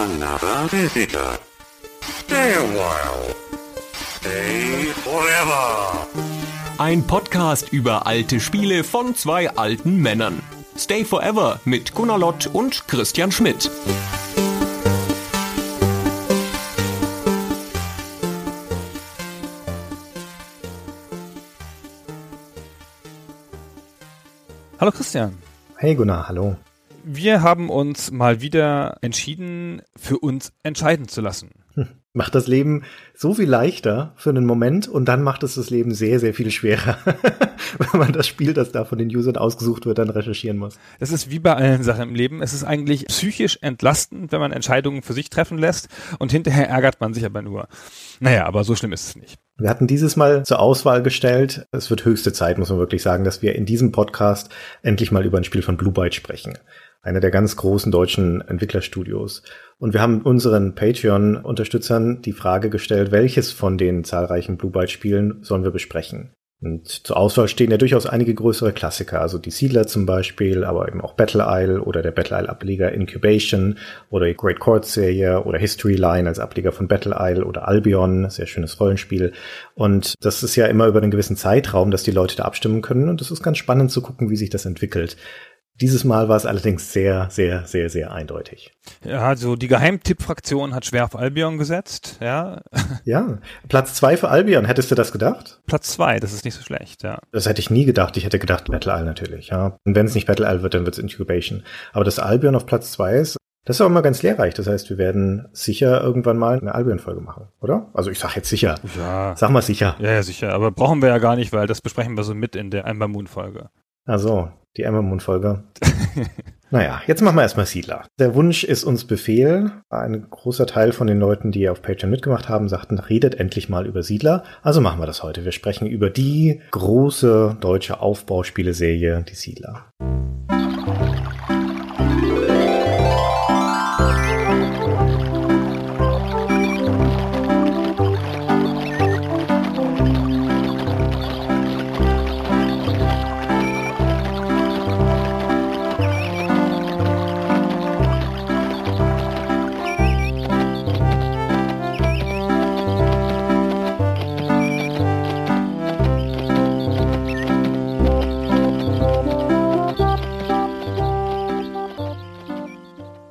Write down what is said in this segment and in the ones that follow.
Another visitor. Stay a while. Stay forever. Ein Podcast über alte Spiele von zwei alten Männern. Stay Forever mit Gunnar Lott und Christian Schmidt. Hallo Christian. Hey Gunnar, hallo. Wir haben uns mal wieder entschieden, für uns entscheiden zu lassen. Hm. Macht das Leben so viel leichter für einen Moment und dann macht es das Leben sehr, sehr viel schwerer, wenn man das Spiel, das da von den Usern ausgesucht wird, dann recherchieren muss. Das ist wie bei allen Sachen im Leben. Es ist eigentlich psychisch entlastend, wenn man Entscheidungen für sich treffen lässt und hinterher ärgert man sich aber nur. Naja, aber so schlimm ist es nicht. Wir hatten dieses Mal zur Auswahl gestellt. Es wird höchste Zeit, muss man wirklich sagen, dass wir in diesem Podcast endlich mal über ein Spiel von Blue Byte sprechen einer der ganz großen deutschen Entwicklerstudios. Und wir haben unseren Patreon-Unterstützern die Frage gestellt, welches von den zahlreichen Blue Byte-Spielen sollen wir besprechen? Und zur Auswahl stehen ja durchaus einige größere Klassiker, also die Siedler zum Beispiel, aber eben auch Battle Isle oder der Battle Isle Ableger Incubation oder die Great Court Serie oder History Line als Ableger von Battle Isle oder Albion, sehr schönes Rollenspiel. Und das ist ja immer über einen gewissen Zeitraum, dass die Leute da abstimmen können und das ist ganz spannend zu gucken, wie sich das entwickelt. Dieses Mal war es allerdings sehr, sehr, sehr, sehr eindeutig. Ja, also die Geheimtipp-Fraktion hat schwer auf Albion gesetzt, ja. Ja, Platz zwei für Albion, hättest du das gedacht? Platz zwei, das ist nicht so schlecht, ja. Das hätte ich nie gedacht. Ich hätte gedacht Battle Isle natürlich, ja. Und wenn es nicht Battle Isle wird, dann wird es Incubation. Aber dass Albion auf Platz zwei ist, das ist auch immer ganz lehrreich. Das heißt, wir werden sicher irgendwann mal eine Albion-Folge machen, oder? Also ich sag jetzt sicher. Ja. Sag mal sicher. Ja, ja, sicher. Aber brauchen wir ja gar nicht, weil das besprechen wir so mit in der Amber Moon-Folge. Also, die Emma Moon-Folge. naja, jetzt machen wir erstmal Siedler. Der Wunsch ist uns Befehl. Ein großer Teil von den Leuten, die auf Patreon mitgemacht haben, sagten, redet endlich mal über Siedler. Also machen wir das heute. Wir sprechen über die große deutsche Aufbauspieleserie, die Siedler.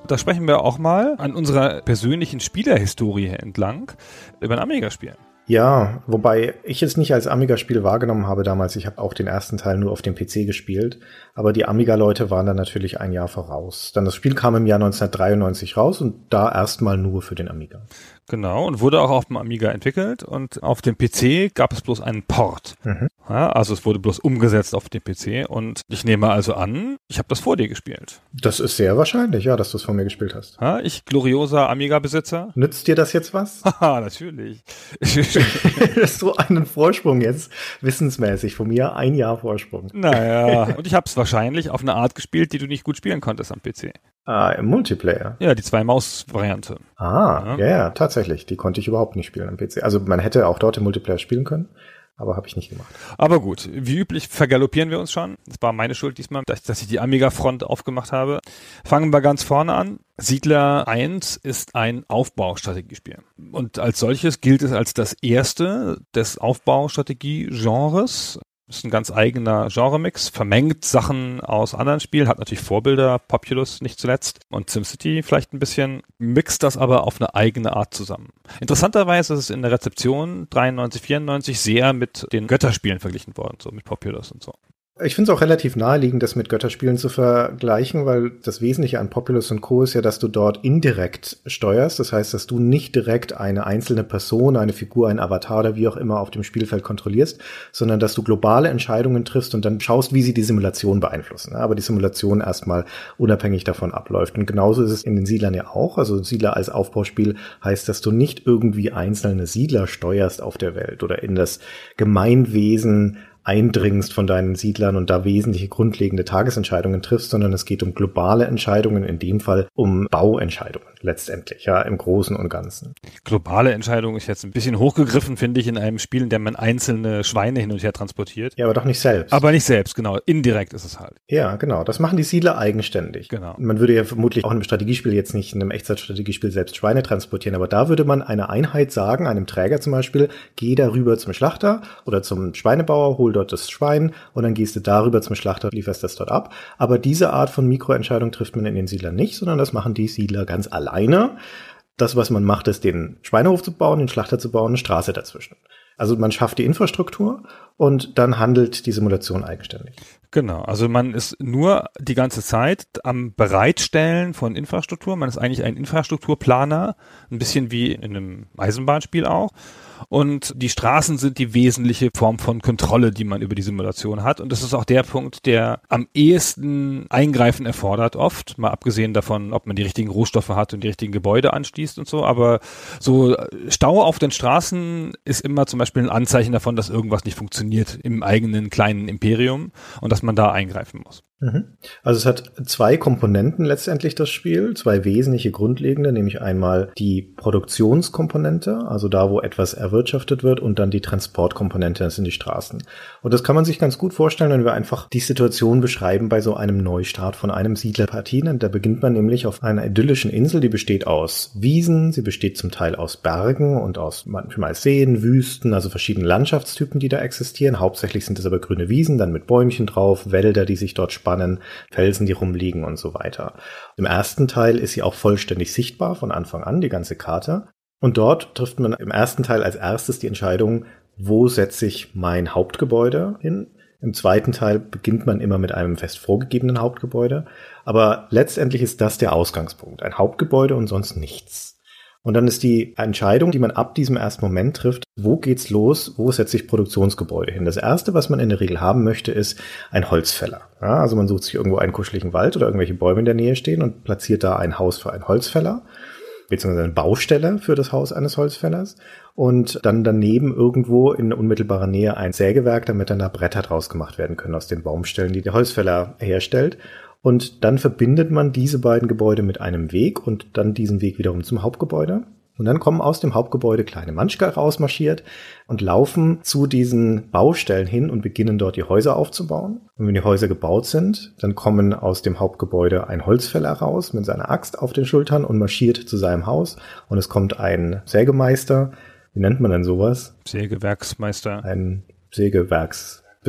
Da sprechen wir auch mal an unserer persönlichen Spielerhistorie entlang über ein Amiga-Spiel. Ja, wobei ich es nicht als Amiga-Spiel wahrgenommen habe damals. Ich habe auch den ersten Teil nur auf dem PC gespielt. Aber die Amiga-Leute waren dann natürlich ein Jahr voraus. Dann das Spiel kam im Jahr 1993 raus und da erstmal nur für den Amiga. Genau, und wurde auch auf dem Amiga entwickelt und auf dem PC gab es bloß einen Port. Mhm. Ja, also es wurde bloß umgesetzt auf dem PC und ich nehme also an, ich habe das vor dir gespielt. Das ist sehr wahrscheinlich, ja, dass du es vor mir gespielt hast. Ja, ich, glorioser Amiga-Besitzer. Nützt dir das jetzt was? Haha, natürlich. so einen Vorsprung jetzt, wissensmäßig, von mir ein Jahr Vorsprung. Naja, und ich habe es wahrscheinlich auf eine Art gespielt, die du nicht gut spielen konntest am PC. Ah, im Multiplayer. Ja, die Zwei-Maus-Variante. Ah, ja. ja, ja, tatsächlich. Die konnte ich überhaupt nicht spielen am PC. Also man hätte auch dort im Multiplayer spielen können, aber habe ich nicht gemacht. Aber gut, wie üblich vergaloppieren wir uns schon. Das war meine Schuld diesmal, dass, dass ich die Amiga-Front aufgemacht habe. Fangen wir ganz vorne an. Siedler 1 ist ein Aufbaustrategiespiel. Und als solches gilt es als das erste des Aufbaustrategie-Genres ist ein ganz eigener Genremix, vermengt Sachen aus anderen Spielen, hat natürlich Vorbilder, Populous nicht zuletzt und SimCity vielleicht ein bisschen, mixt das aber auf eine eigene Art zusammen. Interessanterweise ist es in der Rezeption 93, 94 sehr mit den Götterspielen verglichen worden, so mit Populous und so. Ich finde es auch relativ naheliegend, das mit Götterspielen zu vergleichen, weil das Wesentliche an Populous und Co. ist ja, dass du dort indirekt steuerst. Das heißt, dass du nicht direkt eine einzelne Person, eine Figur, ein Avatar oder wie auch immer auf dem Spielfeld kontrollierst, sondern dass du globale Entscheidungen triffst und dann schaust, wie sie die Simulation beeinflussen. Aber die Simulation erstmal unabhängig davon abläuft. Und genauso ist es in den Siedlern ja auch. Also Siedler als Aufbauspiel heißt, dass du nicht irgendwie einzelne Siedler steuerst auf der Welt oder in das Gemeinwesen eindringst von deinen Siedlern und da wesentliche grundlegende Tagesentscheidungen triffst, sondern es geht um globale Entscheidungen, in dem Fall um Bauentscheidungen letztendlich, ja, im Großen und Ganzen. Globale Entscheidung ist jetzt ein bisschen hochgegriffen, finde ich, in einem Spiel, in dem man einzelne Schweine hin und her transportiert. Ja, aber doch nicht selbst. Aber nicht selbst, genau. Indirekt ist es halt. Ja, genau. Das machen die Siedler eigenständig. Genau. Man würde ja vermutlich auch in einem Strategiespiel jetzt nicht in einem Echtzeitstrategiespiel selbst Schweine transportieren, aber da würde man einer Einheit sagen, einem Träger zum Beispiel, geh darüber zum Schlachter oder zum Schweinebauer, hol dort das Schwein und dann gehst du darüber zum Schlachter, lieferst das dort ab. Aber diese Art von Mikroentscheidung trifft man in den Siedlern nicht, sondern das machen die Siedler ganz alleine. Das, was man macht, ist den Schweinehof zu bauen, den Schlachter zu bauen, eine Straße dazwischen. Also man schafft die Infrastruktur und dann handelt die Simulation eigenständig. Genau, also man ist nur die ganze Zeit am Bereitstellen von Infrastruktur. Man ist eigentlich ein Infrastrukturplaner, ein bisschen wie in einem Eisenbahnspiel auch. Und die Straßen sind die wesentliche Form von Kontrolle, die man über die Simulation hat. Und das ist auch der Punkt, der am ehesten Eingreifen erfordert oft, mal abgesehen davon, ob man die richtigen Rohstoffe hat und die richtigen Gebäude anschließt und so. Aber so Stau auf den Straßen ist immer zum Beispiel ein Anzeichen davon, dass irgendwas nicht funktioniert im eigenen kleinen Imperium und dass man da eingreifen muss. Mhm. Also es hat zwei Komponenten letztendlich das Spiel, zwei wesentliche grundlegende, nämlich einmal die Produktionskomponente, also da, wo etwas erwirtschaftet wird, und dann die Transportkomponente, das sind die Straßen. Und das kann man sich ganz gut vorstellen, wenn wir einfach die Situation beschreiben bei so einem Neustart von einem Siedlerpartie. Da beginnt man nämlich auf einer idyllischen Insel, die besteht aus Wiesen, sie besteht zum Teil aus Bergen und aus manchmal Seen, Wüsten, also verschiedene Landschaftstypen, die da existieren. Hauptsächlich sind es aber grüne Wiesen, dann mit Bäumchen drauf, Wälder, die sich dort spannen, Felsen, die rumliegen und so weiter. Im ersten Teil ist sie auch vollständig sichtbar von Anfang an, die ganze Karte. Und dort trifft man im ersten Teil als erstes die Entscheidung, wo setze ich mein Hauptgebäude hin? Im zweiten Teil beginnt man immer mit einem fest vorgegebenen Hauptgebäude. Aber letztendlich ist das der Ausgangspunkt. Ein Hauptgebäude und sonst nichts. Und dann ist die Entscheidung, die man ab diesem ersten Moment trifft, wo geht's los, wo setze ich Produktionsgebäude hin. Das erste, was man in der Regel haben möchte, ist ein Holzfäller. Ja, also man sucht sich irgendwo einen kuscheligen Wald oder irgendwelche Bäume in der Nähe stehen und platziert da ein Haus für einen Holzfäller beziehungsweise eine Baustelle für das Haus eines Holzfällers und dann daneben irgendwo in unmittelbarer Nähe ein Sägewerk, damit dann da Bretter draus gemacht werden können aus den Baumstellen, die der Holzfäller herstellt. Und dann verbindet man diese beiden Gebäude mit einem Weg und dann diesen Weg wiederum zum Hauptgebäude. Und dann kommen aus dem Hauptgebäude kleine Manschka rausmarschiert und laufen zu diesen Baustellen hin und beginnen dort die Häuser aufzubauen. Und wenn die Häuser gebaut sind, dann kommen aus dem Hauptgebäude ein Holzfäller raus mit seiner Axt auf den Schultern und marschiert zu seinem Haus. Und es kommt ein Sägemeister. Wie nennt man denn sowas? Sägewerksmeister. Ein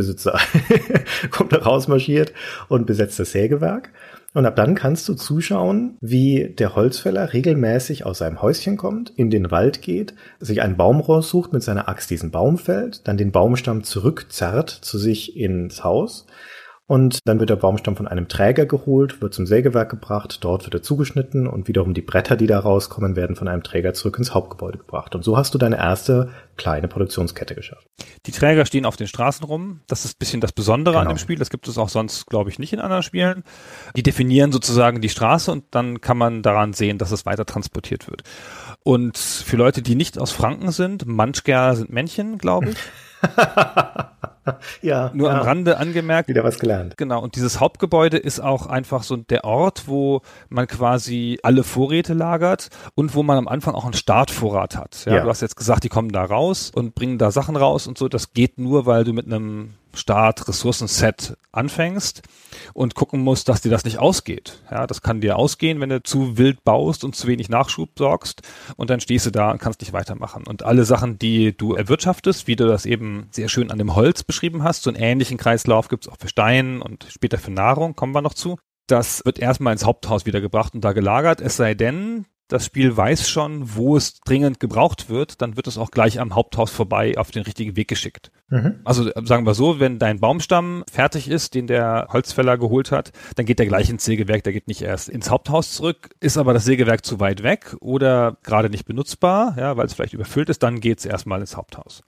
Sägewerksbesitzer kommt da rausmarschiert und besetzt das Sägewerk. Und ab dann kannst du zuschauen, wie der Holzfäller regelmäßig aus seinem Häuschen kommt, in den Wald geht, sich einen Baum raussucht, mit seiner Axt diesen Baum fällt, dann den Baumstamm zurückzerrt zu sich ins Haus. Und dann wird der Baumstamm von einem Träger geholt, wird zum Sägewerk gebracht, dort wird er zugeschnitten und wiederum die Bretter, die da rauskommen, werden von einem Träger zurück ins Hauptgebäude gebracht. Und so hast du deine erste kleine Produktionskette geschafft. Die Träger stehen auf den Straßen rum. Das ist ein bisschen das Besondere Genau. an dem Spiel. Das gibt es auch sonst, glaube ich, nicht in anderen Spielen. Die definieren sozusagen die Straße und dann kann man daran sehen, dass es weiter transportiert wird. Und für Leute, die nicht aus Franken sind, Manchger sind Männchen, glaube ich. ja, Nur ja, am Rande angemerkt. wieder was gelernt. Genau, und dieses Hauptgebäude ist auch einfach so der Ort, wo man quasi alle Vorräte lagert und wo man am Anfang auch einen Startvorrat hat. Ja, Ja. Du hast jetzt gesagt, die kommen da raus und bringen da Sachen raus und so. Das geht nur, weil du mit einem Start-Ressourcenset anfängst und gucken musst, dass dir das nicht ausgeht. Ja, das kann dir ausgehen, wenn du zu wild baust und zu wenig Nachschub sorgst und dann stehst du da und kannst nicht weitermachen. Und alle Sachen, die du erwirtschaftest, wie du das eben sehr schön an dem Holz beschrieben hast, so einen ähnlichen Kreislauf gibt es auch für Stein und später für Nahrung, kommen wir noch zu. Das wird erstmal ins Haupthaus wieder gebracht und da gelagert, es sei denn, das Spiel weiß schon, wo es dringend gebraucht wird, dann wird es auch gleich am Haupthaus vorbei auf den richtigen Weg geschickt. Mhm. Also äh, sagen wir so, wenn dein Baumstamm fertig ist, den der Holzfäller geholt hat, dann geht der gleich ins Sägewerk, der geht nicht erst ins Haupthaus zurück. Ist aber das Sägewerk zu weit weg oder gerade nicht benutzbar, ja, weil es vielleicht überfüllt ist, dann geht es erstmal ins Haupthaus.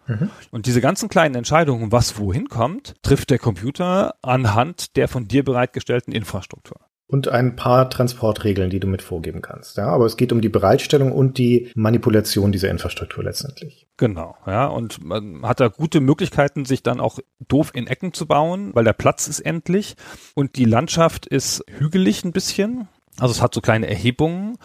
Und diese ganzen kleinen Entscheidungen, was wohin kommt, trifft der Computer anhand der von dir bereitgestellten Infrastruktur. Und ein paar Transportregeln, die du mit vorgeben kannst. Ja, aber es geht um die Bereitstellung und die Manipulation dieser Infrastruktur letztendlich. Genau, ja, und man hat da gute Möglichkeiten, sich dann auch doof in Ecken zu bauen, weil der Platz ist endlich und die Landschaft ist hügelig ein bisschen. Also es hat so kleine Erhebungen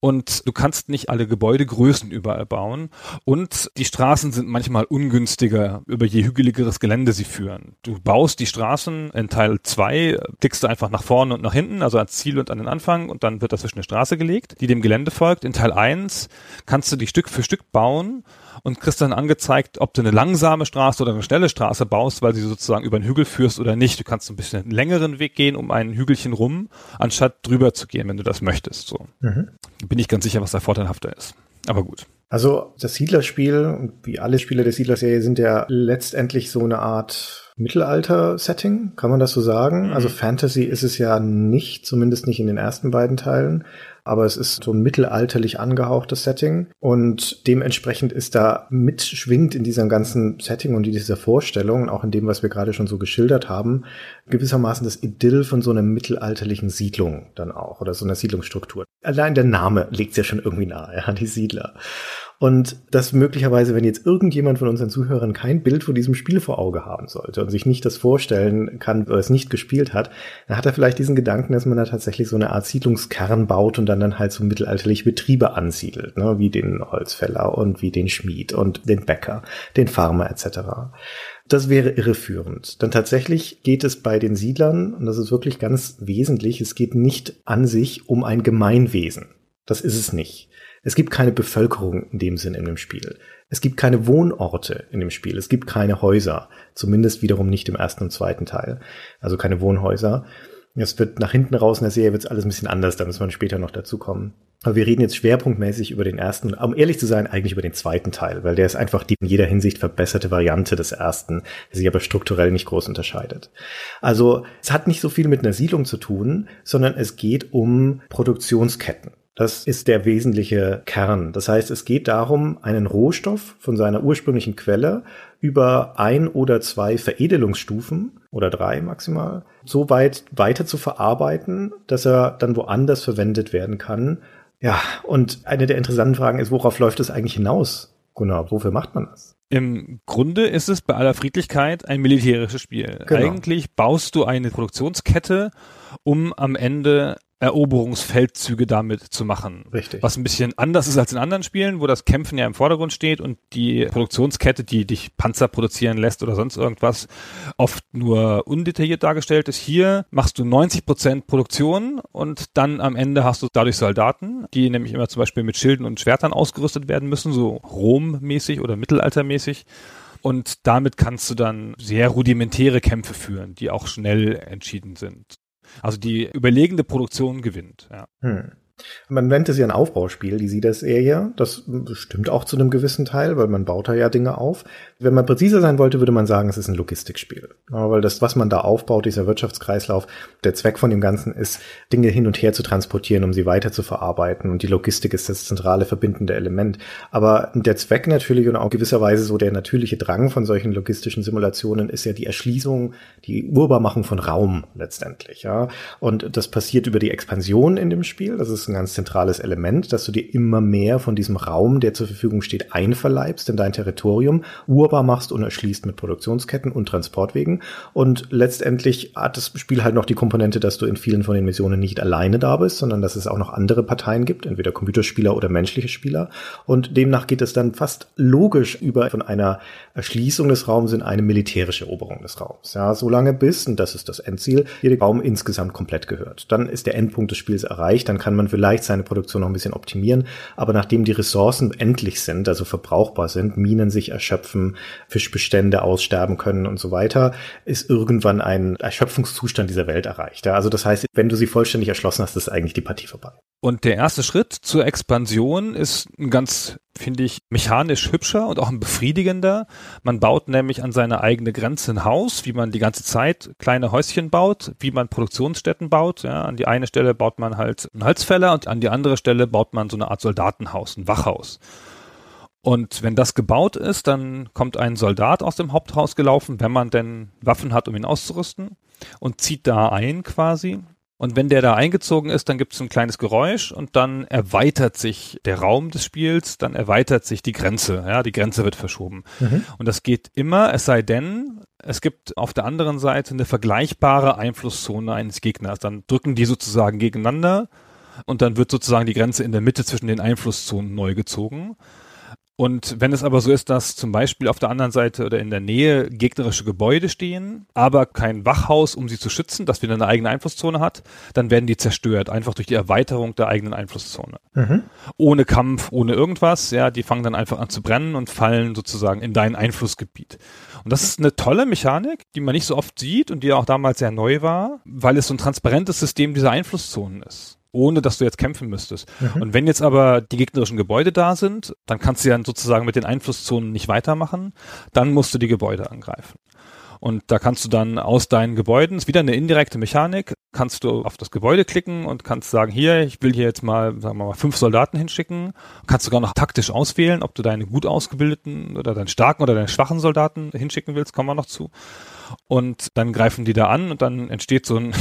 und du kannst nicht alle Gebäudegrößen überall bauen und die Straßen sind manchmal ungünstiger, über je hügeligeres Gelände sie führen. Du baust die Straßen in Teil 2, klickst du einfach nach vorne und nach hinten, also ans Ziel und an den Anfang und dann wird dazwischen eine Straße gelegt, die dem Gelände folgt. In Teil 1 kannst du die Stück für Stück bauen und kriegst dann angezeigt, ob du eine langsame Straße oder eine schnelle Straße baust, weil sie sozusagen über einen Hügel führst oder nicht. Du kannst ein bisschen einen längeren Weg gehen um ein Hügelchen rum, anstatt drüber zu gehen, wenn du das möchtest. So. Mhm. Bin ich ganz sicher, was da vorteilhafter ist. Aber gut. Also das Siedlerspiel, wie alle Spiele der Siedler-Serie, sind ja letztendlich so eine Art Mittelalter-Setting, kann man das so sagen? Mhm. Also Fantasy ist es ja nicht, zumindest nicht in den ersten beiden Teilen aber es ist so ein mittelalterlich angehauchtes Setting und dementsprechend ist da mitschwingt in diesem ganzen Setting und in dieser Vorstellung, auch in dem, was wir gerade schon so geschildert haben, gewissermaßen das Idyll von so einer mittelalterlichen Siedlung dann auch oder so einer Siedlungsstruktur. Allein der Name legt ja schon irgendwie nahe, ja, die Siedler. Und dass möglicherweise, wenn jetzt irgendjemand von unseren Zuhörern kein Bild von diesem Spiel vor Auge haben sollte und sich nicht das vorstellen kann, oder es nicht gespielt hat, dann hat er vielleicht diesen Gedanken, dass man da tatsächlich so eine Art Siedlungskern baut und dann dann halt so mittelalterliche Betriebe ansiedelt, ne, wie den Holzfäller und wie den Schmied und den Bäcker, den Farmer etc. Das wäre irreführend. Denn tatsächlich geht es bei den Siedlern, und das ist wirklich ganz wesentlich, es geht nicht an sich um ein Gemeinwesen. Das ist es nicht. Es gibt keine Bevölkerung in dem Sinn in dem Spiel. Es gibt keine Wohnorte in dem Spiel. Es gibt keine Häuser. Zumindest wiederum nicht im ersten und zweiten Teil. Also keine Wohnhäuser. Es wird nach hinten raus in der Serie wird alles ein bisschen anders, da müssen wir später noch dazu kommen. Aber wir reden jetzt schwerpunktmäßig über den ersten, um ehrlich zu sein, eigentlich über den zweiten Teil, weil der ist einfach die in jeder Hinsicht verbesserte Variante des ersten, der sich aber strukturell nicht groß unterscheidet. Also es hat nicht so viel mit einer Siedlung zu tun, sondern es geht um Produktionsketten. Das ist der wesentliche Kern. Das heißt, es geht darum, einen Rohstoff von seiner ursprünglichen Quelle über ein oder zwei Veredelungsstufen oder drei maximal so weit weiter zu verarbeiten, dass er dann woanders verwendet werden kann. Ja, und eine der interessanten Fragen ist, worauf läuft es eigentlich hinaus? Gunnar, wofür macht man das? Im Grunde ist es bei aller Friedlichkeit ein militärisches Spiel. Genau. Eigentlich baust du eine Produktionskette, um am Ende Eroberungsfeldzüge damit zu machen. Richtig. Was ein bisschen anders ist als in anderen Spielen, wo das Kämpfen ja im Vordergrund steht und die Produktionskette, die dich Panzer produzieren lässt oder sonst irgendwas, oft nur undetailliert dargestellt ist. Hier machst du 90 Prozent Produktion und dann am Ende hast du dadurch Soldaten, die nämlich immer zum Beispiel mit Schilden und Schwertern ausgerüstet werden müssen, so Rom-mäßig oder Mittelaltermäßig. Und damit kannst du dann sehr rudimentäre Kämpfe führen, die auch schnell entschieden sind. Also die überlegende Produktion gewinnt. Ja. Hm. Man nennt es ja ein Aufbauspiel, die Siedler-Serie. Das stimmt auch zu einem gewissen Teil, weil man baut da ja Dinge auf. Wenn man präziser sein wollte, würde man sagen, es ist ein Logistikspiel. Weil das, was man da aufbaut, dieser Wirtschaftskreislauf, der Zweck von dem Ganzen ist, Dinge hin und her zu transportieren, um sie weiter zu verarbeiten. Und die Logistik ist das zentrale verbindende Element. Aber der Zweck natürlich und auch gewisserweise so der natürliche Drang von solchen logistischen Simulationen ist ja die Erschließung, die Urbarmachung von Raum letztendlich. Ja. Und das passiert über die Expansion in dem Spiel. Das ist ein ganz zentrales Element, dass du dir immer mehr von diesem Raum, der zur Verfügung steht, einverleibst in dein Territorium. Ur urbar machst und erschließt mit Produktionsketten und Transportwegen. Und letztendlich hat das Spiel halt noch die Komponente, dass du in vielen von den Missionen nicht alleine da bist, sondern dass es auch noch andere Parteien gibt, entweder Computerspieler oder menschliche Spieler. Und demnach geht es dann fast logisch über von einer Erschließung des Raums in eine militärische Eroberung des Raums. Ja, solange bis, und das ist das Endziel, jeder Raum insgesamt komplett gehört. Dann ist der Endpunkt des Spiels erreicht, dann kann man vielleicht seine Produktion noch ein bisschen optimieren, aber nachdem die Ressourcen endlich sind, also verbrauchbar sind, Minen sich erschöpfen, Fischbestände aussterben können und so weiter, ist irgendwann ein Erschöpfungszustand dieser Welt erreicht. Also das heißt, wenn du sie vollständig erschlossen hast, ist eigentlich die Partie vorbei. Und der erste Schritt zur Expansion ist ein ganz, finde ich, mechanisch hübscher und auch ein befriedigender. Man baut nämlich an seine eigene Grenze ein Haus, wie man die ganze Zeit kleine Häuschen baut, wie man Produktionsstätten baut. Ja, an die eine Stelle baut man halt einen Holzfäller und an die andere Stelle baut man so eine Art Soldatenhaus, ein Wachhaus. Und wenn das gebaut ist, dann kommt ein Soldat aus dem Haupthaus gelaufen, wenn man denn Waffen hat, um ihn auszurüsten, und zieht da ein quasi. Und wenn der da eingezogen ist, dann gibt es ein kleines Geräusch und dann erweitert sich der Raum des Spiels, dann erweitert sich die Grenze. Ja, die Grenze wird verschoben. Mhm. Und das geht immer, es sei denn, es gibt auf der anderen Seite eine vergleichbare Einflusszone eines Gegners. Dann drücken die sozusagen gegeneinander und dann wird sozusagen die Grenze in der Mitte zwischen den Einflusszonen neu gezogen. Und wenn es aber so ist, dass zum Beispiel auf der anderen Seite oder in der Nähe gegnerische Gebäude stehen, aber kein Wachhaus, um sie zu schützen, das wieder eine eigene Einflusszone hat, dann werden die zerstört, einfach durch die Erweiterung der eigenen Einflusszone. Mhm. Ohne Kampf, ohne irgendwas, ja, die fangen dann einfach an zu brennen und fallen sozusagen in dein Einflussgebiet. Und das ist eine tolle Mechanik, die man nicht so oft sieht und die auch damals sehr neu war, weil es so ein transparentes System dieser Einflusszonen ist ohne dass du jetzt kämpfen müsstest. Mhm. Und wenn jetzt aber die gegnerischen Gebäude da sind, dann kannst du ja sozusagen mit den Einflusszonen nicht weitermachen, dann musst du die Gebäude angreifen. Und da kannst du dann aus deinen Gebäuden, ist wieder eine indirekte Mechanik, kannst du auf das Gebäude klicken und kannst sagen, hier, ich will hier jetzt mal, sagen wir mal, fünf Soldaten hinschicken. Kannst sogar noch taktisch auswählen, ob du deine gut ausgebildeten oder deinen starken oder deinen schwachen Soldaten hinschicken willst, kommen wir noch zu. Und dann greifen die da an und dann entsteht so ein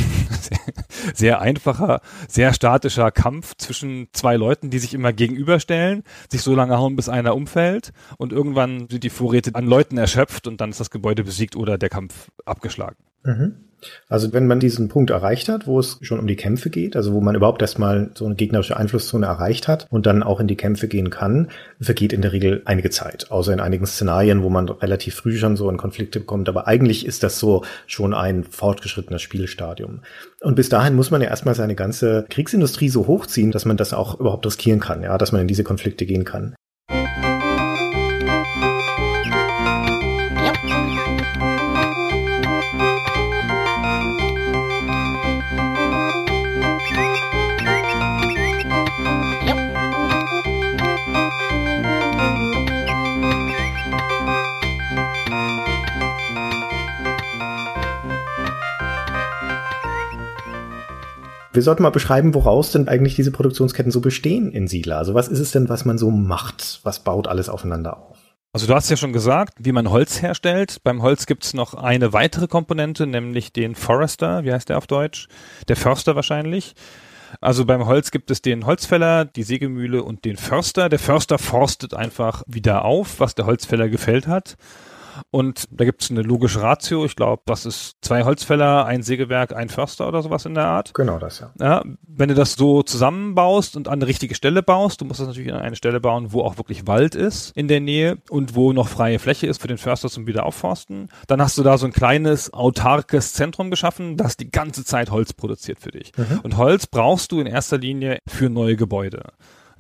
sehr einfacher, sehr statischer Kampf zwischen zwei Leuten, die sich immer gegenüberstellen, sich so lange hauen, bis einer umfällt und irgendwann sind die Vorräte an Leuten erschöpft und dann ist das Gebäude besiegt oder der Kampf abgeschlagen. Mhm. Also wenn man diesen Punkt erreicht hat, wo es schon um die Kämpfe geht, also wo man überhaupt erstmal so eine gegnerische Einflusszone erreicht hat und dann auch in die Kämpfe gehen kann, vergeht in der Regel einige Zeit. Außer in einigen Szenarien, wo man relativ früh schon so in Konflikte kommt. Aber eigentlich ist das so schon ein fortgeschrittenes Spielstadium. Und bis dahin muss man ja erstmal seine ganze Kriegsindustrie so hochziehen, dass man das auch überhaupt riskieren kann, ja, dass man in diese Konflikte gehen kann. Wir sollten mal beschreiben, woraus denn eigentlich diese Produktionsketten so bestehen in Siedler. Also was ist es denn, was man so macht? Was baut alles aufeinander auf? Also du hast ja schon gesagt, wie man Holz herstellt. Beim Holz gibt es noch eine weitere Komponente, nämlich den Forester. Wie heißt der auf Deutsch? Der Förster wahrscheinlich. Also beim Holz gibt es den Holzfäller, die Sägemühle und den Förster. Der Förster forstet einfach wieder auf, was der Holzfäller gefällt hat. Und da gibt es eine logische Ratio. Ich glaube, das ist zwei Holzfäller, ein Sägewerk, ein Förster oder sowas in der Art. Genau das, ja. ja. Wenn du das so zusammenbaust und an eine richtige Stelle baust, du musst das natürlich an eine Stelle bauen, wo auch wirklich Wald ist in der Nähe und wo noch freie Fläche ist für den Förster zum Wiederaufforsten, dann hast du da so ein kleines autarkes Zentrum geschaffen, das die ganze Zeit Holz produziert für dich. Mhm. Und Holz brauchst du in erster Linie für neue Gebäude.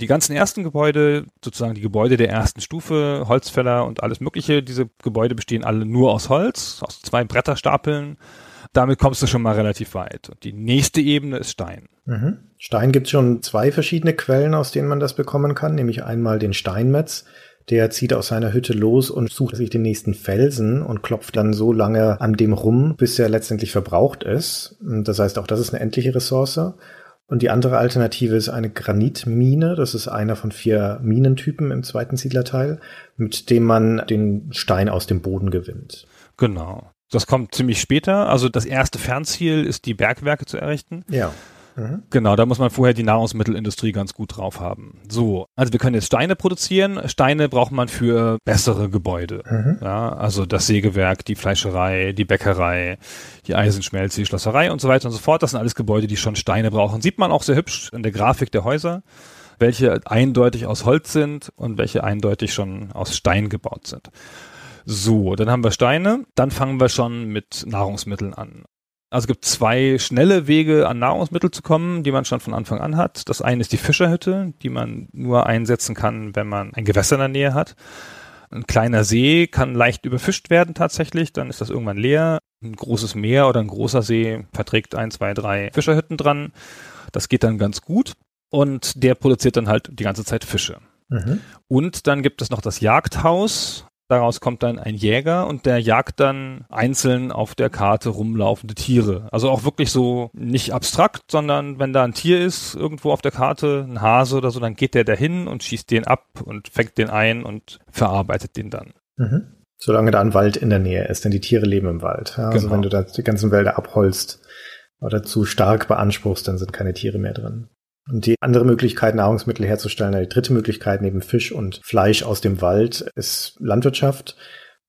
Die ganzen ersten Gebäude, sozusagen die Gebäude der ersten Stufe, Holzfäller und alles Mögliche, diese Gebäude bestehen alle nur aus Holz, aus zwei Bretterstapeln. Damit kommst du schon mal relativ weit. Und die nächste Ebene ist Stein. Mhm. Stein gibt schon zwei verschiedene Quellen, aus denen man das bekommen kann, nämlich einmal den Steinmetz, der zieht aus seiner Hütte los und sucht sich den nächsten Felsen und klopft dann so lange an dem rum, bis er letztendlich verbraucht ist. Das heißt, auch das ist eine endliche Ressource. Und die andere Alternative ist eine Granitmine. Das ist einer von vier Minentypen im zweiten Siedlerteil, mit dem man den Stein aus dem Boden gewinnt. Genau. Das kommt ziemlich später. Also das erste Fernziel ist, die Bergwerke zu errichten. Ja. Mhm. Genau, da muss man vorher die Nahrungsmittelindustrie ganz gut drauf haben. So, also wir können jetzt Steine produzieren. Steine braucht man für bessere Gebäude. Mhm. Ja, also das Sägewerk, die Fleischerei, die Bäckerei, die Eisenschmelze, die Schlosserei und so weiter und so fort. Das sind alles Gebäude, die schon Steine brauchen. Sieht man auch sehr hübsch in der Grafik der Häuser, welche eindeutig aus Holz sind und welche eindeutig schon aus Stein gebaut sind. So, dann haben wir Steine, dann fangen wir schon mit Nahrungsmitteln an. Also es gibt zwei schnelle Wege, an Nahrungsmittel zu kommen, die man schon von Anfang an hat. Das eine ist die Fischerhütte, die man nur einsetzen kann, wenn man ein Gewässer in der Nähe hat. Ein kleiner See kann leicht überfischt werden tatsächlich, dann ist das irgendwann leer. Ein großes Meer oder ein großer See verträgt ein, zwei, drei Fischerhütten dran. Das geht dann ganz gut und der produziert dann halt die ganze Zeit Fische. Mhm. Und dann gibt es noch das Jagdhaus. Daraus kommt dann ein Jäger und der jagt dann einzeln auf der Karte rumlaufende Tiere. Also auch wirklich so nicht abstrakt, sondern wenn da ein Tier ist irgendwo auf der Karte, ein Hase oder so, dann geht der dahin und schießt den ab und fängt den ein und verarbeitet den dann. Mhm. Solange da ein Wald in der Nähe ist, denn die Tiere leben im Wald. Ja, also genau. wenn du da die ganzen Wälder abholst, oder zu stark beanspruchst, dann sind keine Tiere mehr drin. Und die andere Möglichkeit, Nahrungsmittel herzustellen, die dritte Möglichkeit neben Fisch und Fleisch aus dem Wald, ist Landwirtschaft.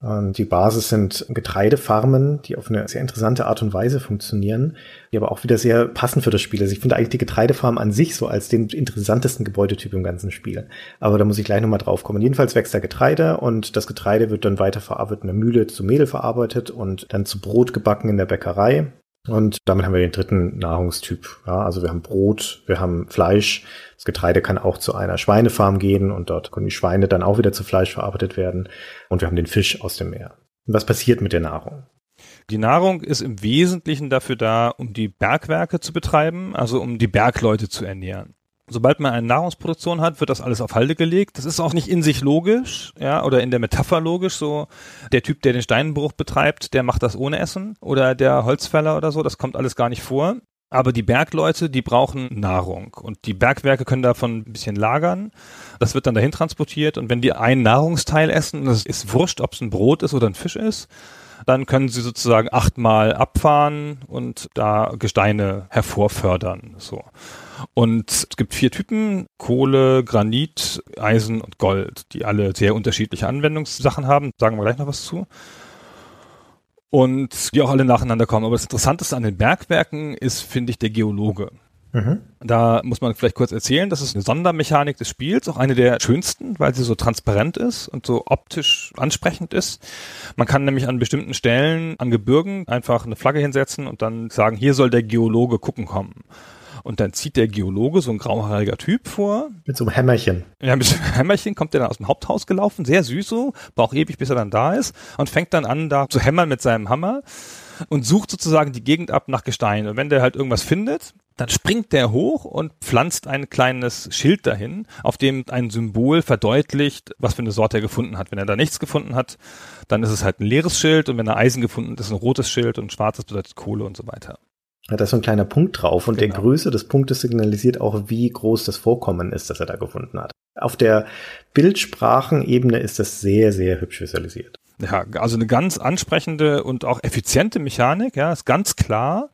Und die Basis sind Getreidefarmen, die auf eine sehr interessante Art und Weise funktionieren, die aber auch wieder sehr passend für das Spiel. Also ich finde eigentlich die Getreidefarm an sich so als den interessantesten Gebäudetyp im ganzen Spiel. Aber da muss ich gleich nochmal drauf kommen. Jedenfalls wächst da Getreide und das Getreide wird dann weiterverarbeitet in der Mühle zu Mehl verarbeitet und dann zu Brot gebacken in der Bäckerei. Und damit haben wir den dritten Nahrungstyp. Ja, also wir haben Brot, wir haben Fleisch. Das Getreide kann auch zu einer Schweinefarm gehen und dort können die Schweine dann auch wieder zu Fleisch verarbeitet werden. Und wir haben den Fisch aus dem Meer. Und was passiert mit der Nahrung? Die Nahrung ist im Wesentlichen dafür da, um die Bergwerke zu betreiben, also um die Bergleute zu ernähren. Sobald man eine Nahrungsproduktion hat, wird das alles auf Halde gelegt. Das ist auch nicht in sich logisch, ja, oder in der Metapher logisch. So der Typ, der den Steinbruch betreibt, der macht das ohne Essen oder der Holzfäller oder so. Das kommt alles gar nicht vor. Aber die Bergleute, die brauchen Nahrung und die Bergwerke können davon ein bisschen lagern. Das wird dann dahin transportiert und wenn die einen Nahrungsteil essen, das ist wurscht, ob es ein Brot ist oder ein Fisch ist, dann können sie sozusagen achtmal abfahren und da Gesteine hervorfördern. So. Und es gibt vier Typen, Kohle, Granit, Eisen und Gold, die alle sehr unterschiedliche Anwendungssachen haben. Sagen wir gleich noch was zu. Und die auch alle nacheinander kommen. Aber das Interessanteste an den Bergwerken ist, finde ich, der Geologe. Mhm. Da muss man vielleicht kurz erzählen, das ist eine Sondermechanik des Spiels, auch eine der schönsten, weil sie so transparent ist und so optisch ansprechend ist. Man kann nämlich an bestimmten Stellen an Gebirgen einfach eine Flagge hinsetzen und dann sagen, hier soll der Geologe gucken kommen. Und dann zieht der Geologe, so ein grauhaariger Typ vor. Mit so einem Hämmerchen. Ja, mit so einem Hämmerchen kommt der dann aus dem Haupthaus gelaufen, sehr süß so, braucht ewig, bis er dann da ist und fängt dann an, da zu hämmern mit seinem Hammer und sucht sozusagen die Gegend ab nach Gestein. Und wenn der halt irgendwas findet, dann springt der hoch und pflanzt ein kleines Schild dahin, auf dem ein Symbol verdeutlicht, was für eine Sorte er gefunden hat. Wenn er da nichts gefunden hat, dann ist es halt ein leeres Schild und wenn er Eisen gefunden hat, ist es ein rotes Schild und schwarzes bedeutet Kohle und so weiter. Ja, da ist so ein kleiner Punkt drauf und genau. der Größe des Punktes signalisiert auch, wie groß das Vorkommen ist, das er da gefunden hat. Auf der Bildsprachenebene ist das sehr, sehr hübsch visualisiert. Ja, also eine ganz ansprechende und auch effiziente Mechanik, ja, ist ganz klar.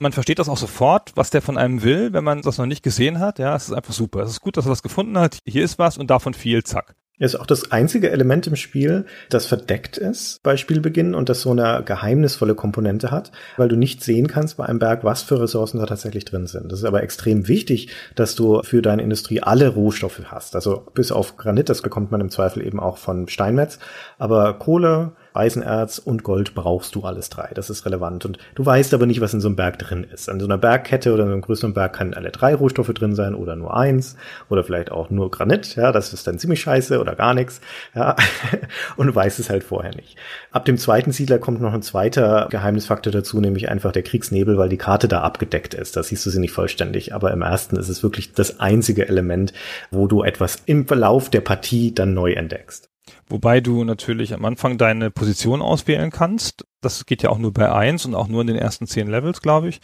Man versteht das auch sofort, was der von einem will, wenn man das noch nicht gesehen hat. Ja, es ist einfach super. Es ist gut, dass er was gefunden hat. Hier ist was und davon viel, zack. Ist auch das einzige Element im Spiel, das verdeckt ist bei Spielbeginn und das so eine geheimnisvolle Komponente hat, weil du nicht sehen kannst bei einem Berg, was für Ressourcen da tatsächlich drin sind. Das ist aber extrem wichtig, dass du für deine Industrie alle Rohstoffe hast. Also bis auf Granit, das bekommt man im Zweifel eben auch von Steinmetz, aber Kohle, Eisenerz und Gold brauchst du alles drei. Das ist relevant. Und du weißt aber nicht, was in so einem Berg drin ist. An so einer Bergkette oder in einem größeren Berg können alle drei Rohstoffe drin sein oder nur eins oder vielleicht auch nur Granit. Ja, das ist dann ziemlich scheiße oder gar nichts. Ja, und du weißt es halt vorher nicht. Ab dem zweiten Siedler kommt noch ein zweiter Geheimnisfaktor dazu, nämlich einfach der Kriegsnebel, weil die Karte da abgedeckt ist. Da siehst du sie nicht vollständig. Aber im ersten ist es wirklich das einzige Element, wo du etwas im Verlauf der Partie dann neu entdeckst. Wobei du natürlich am Anfang deine Position auswählen kannst. Das geht ja auch nur bei eins und auch nur in den ersten zehn Levels, glaube ich.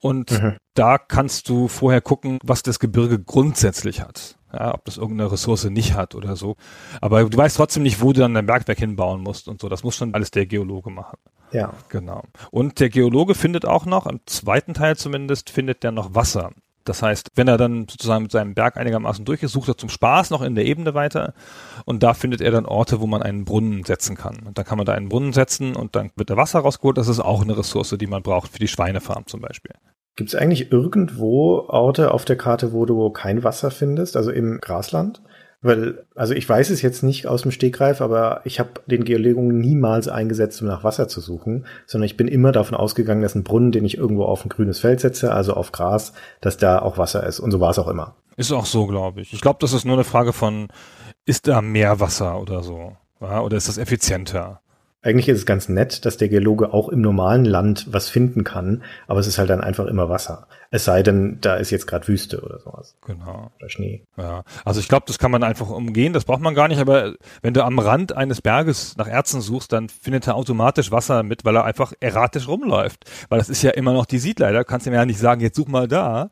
Und mhm. da kannst du vorher gucken, was das Gebirge grundsätzlich hat. Ja, ob das irgendeine Ressource nicht hat oder so. Aber du weißt trotzdem nicht, wo du dann dein Bergwerk hinbauen musst und so. Das muss schon alles der Geologe machen. Ja. Genau. Und der Geologe findet auch noch, im zweiten Teil zumindest, findet der noch Wasser. Das heißt, wenn er dann sozusagen mit seinem Berg einigermaßen durch ist, sucht er zum Spaß noch in der Ebene weiter und da findet er dann Orte, wo man einen Brunnen setzen kann. Und dann kann man da einen Brunnen setzen und dann wird da Wasser rausgeholt. Das ist auch eine Ressource, die man braucht für die Schweinefarm zum Beispiel. Gibt es eigentlich irgendwo Orte auf der Karte, wo du kein Wasser findest, also im Grasland? Weil, also ich weiß es jetzt nicht aus dem Stegreif, aber ich habe den Geolegungen niemals eingesetzt, um nach Wasser zu suchen, sondern ich bin immer davon ausgegangen, dass ein Brunnen, den ich irgendwo auf ein grünes Feld setze, also auf Gras, dass da auch Wasser ist. Und so war es auch immer. Ist auch so, glaube ich. Ich glaube, das ist nur eine Frage von, ist da mehr Wasser oder so? Oder ist das effizienter? Eigentlich ist es ganz nett, dass der Geologe auch im normalen Land was finden kann, aber es ist halt dann einfach immer Wasser. Es sei denn, da ist jetzt gerade Wüste oder sowas. Genau. Oder Schnee. Ja, also ich glaube, das kann man einfach umgehen, das braucht man gar nicht, aber wenn du am Rand eines Berges nach Erzen suchst, dann findet er automatisch Wasser mit, weil er einfach erratisch rumläuft. Weil das ist ja immer noch die Siedler, da kannst du mir ja nicht sagen, jetzt such mal da,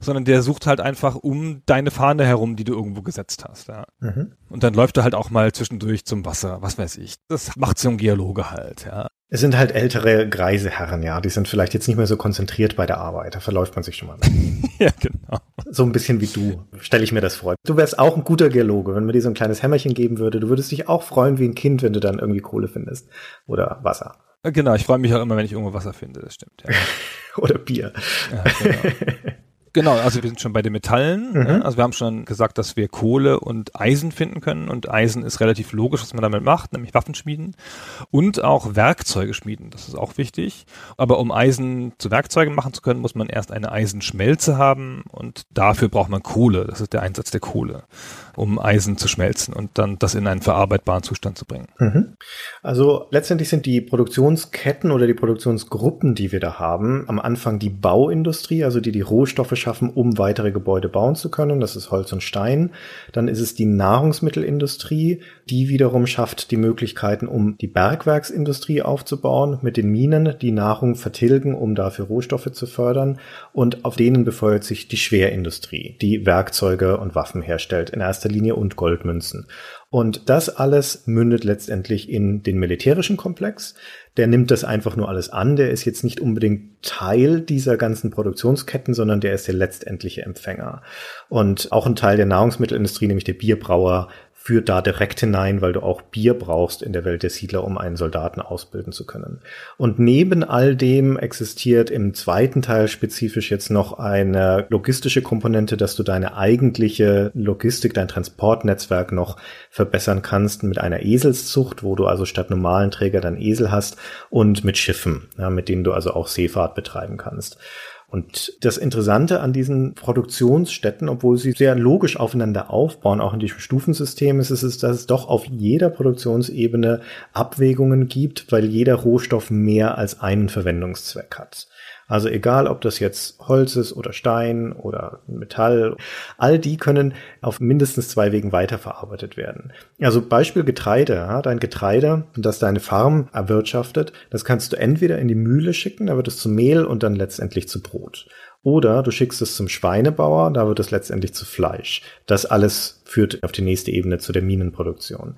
sondern der sucht halt einfach um deine Fahne herum, die du irgendwo gesetzt hast. Ja. Mhm. Und dann läuft er halt auch mal zwischendurch zum Wasser, was weiß ich. Das macht so ein Geologe halt, ja. Es sind halt ältere, greise Herren, ja. Die sind vielleicht jetzt nicht mehr so konzentriert bei der Arbeit. Da verläuft man sich schon mal. ja, genau. So ein bisschen wie du, stelle ich mir das vor. Du wärst auch ein guter Geologe, wenn man dir so ein kleines Hämmerchen geben würde. Du würdest dich auch freuen wie ein Kind, wenn du dann irgendwie Kohle findest. Oder Wasser. Genau, ich freue mich auch immer, wenn ich irgendwo Wasser finde, das stimmt. Ja. Oder Bier. Ja, genau. Genau, also wir sind schon bei den Metallen. Mhm. Ne? Also wir haben schon gesagt, dass wir Kohle und Eisen finden können und Eisen ist relativ logisch, was man damit macht, nämlich Waffen schmieden und auch Werkzeuge schmieden. Das ist auch wichtig. Aber um Eisen zu Werkzeugen machen zu können, muss man erst eine Eisenschmelze haben und dafür braucht man Kohle. Das ist der Einsatz der Kohle, um Eisen zu schmelzen und dann das in einen verarbeitbaren Zustand zu bringen. Mhm. Also letztendlich sind die Produktionsketten oder die Produktionsgruppen, die wir da haben, am Anfang die Bauindustrie, also die die Rohstoffe schaffen, um weitere Gebäude bauen zu können. Das ist Holz und Stein. Dann ist es die Nahrungsmittelindustrie, die wiederum schafft die Möglichkeiten, um die Bergwerksindustrie aufzubauen, mit den Minen die Nahrung vertilgen, um dafür Rohstoffe zu fördern. Und auf denen befeuert sich die Schwerindustrie, die Werkzeuge und Waffen herstellt, in erster Linie und Goldmünzen. Und das alles mündet letztendlich in den militärischen Komplex. Der nimmt das einfach nur alles an. Der ist jetzt nicht unbedingt Teil dieser ganzen Produktionsketten, sondern der ist der letztendliche Empfänger. Und auch ein Teil der Nahrungsmittelindustrie, nämlich der Bierbrauer, führt da direkt hinein, weil du auch Bier brauchst in der Welt der Siedler, um einen Soldaten ausbilden zu können. Und neben all dem existiert im zweiten Teil spezifisch jetzt noch eine logistische Komponente, dass du deine eigentliche Logistik, dein Transportnetzwerk noch verbessern kannst mit einer Eselszucht, wo du also statt normalen Träger dann Esel hast und mit Schiffen, ja, mit denen du also auch Seefahrt betreiben kannst. Und das Interessante an diesen Produktionsstätten, obwohl sie sehr logisch aufeinander aufbauen, auch in diesem Stufensystem, ist es, dass es doch auf jeder Produktionsebene Abwägungen gibt, weil jeder Rohstoff mehr als einen Verwendungszweck hat. Also egal, ob das jetzt Holz ist oder Stein oder Metall, all die können auf mindestens zwei Wegen weiterverarbeitet werden. Also Beispiel Getreide. Ja, dein Getreide, das deine Farm erwirtschaftet, das kannst du entweder in die Mühle schicken, da wird es zu Mehl und dann letztendlich zu Brot. Oder du schickst es zum Schweinebauer, da wird es letztendlich zu Fleisch. Das alles führt auf die nächste Ebene zu der Minenproduktion.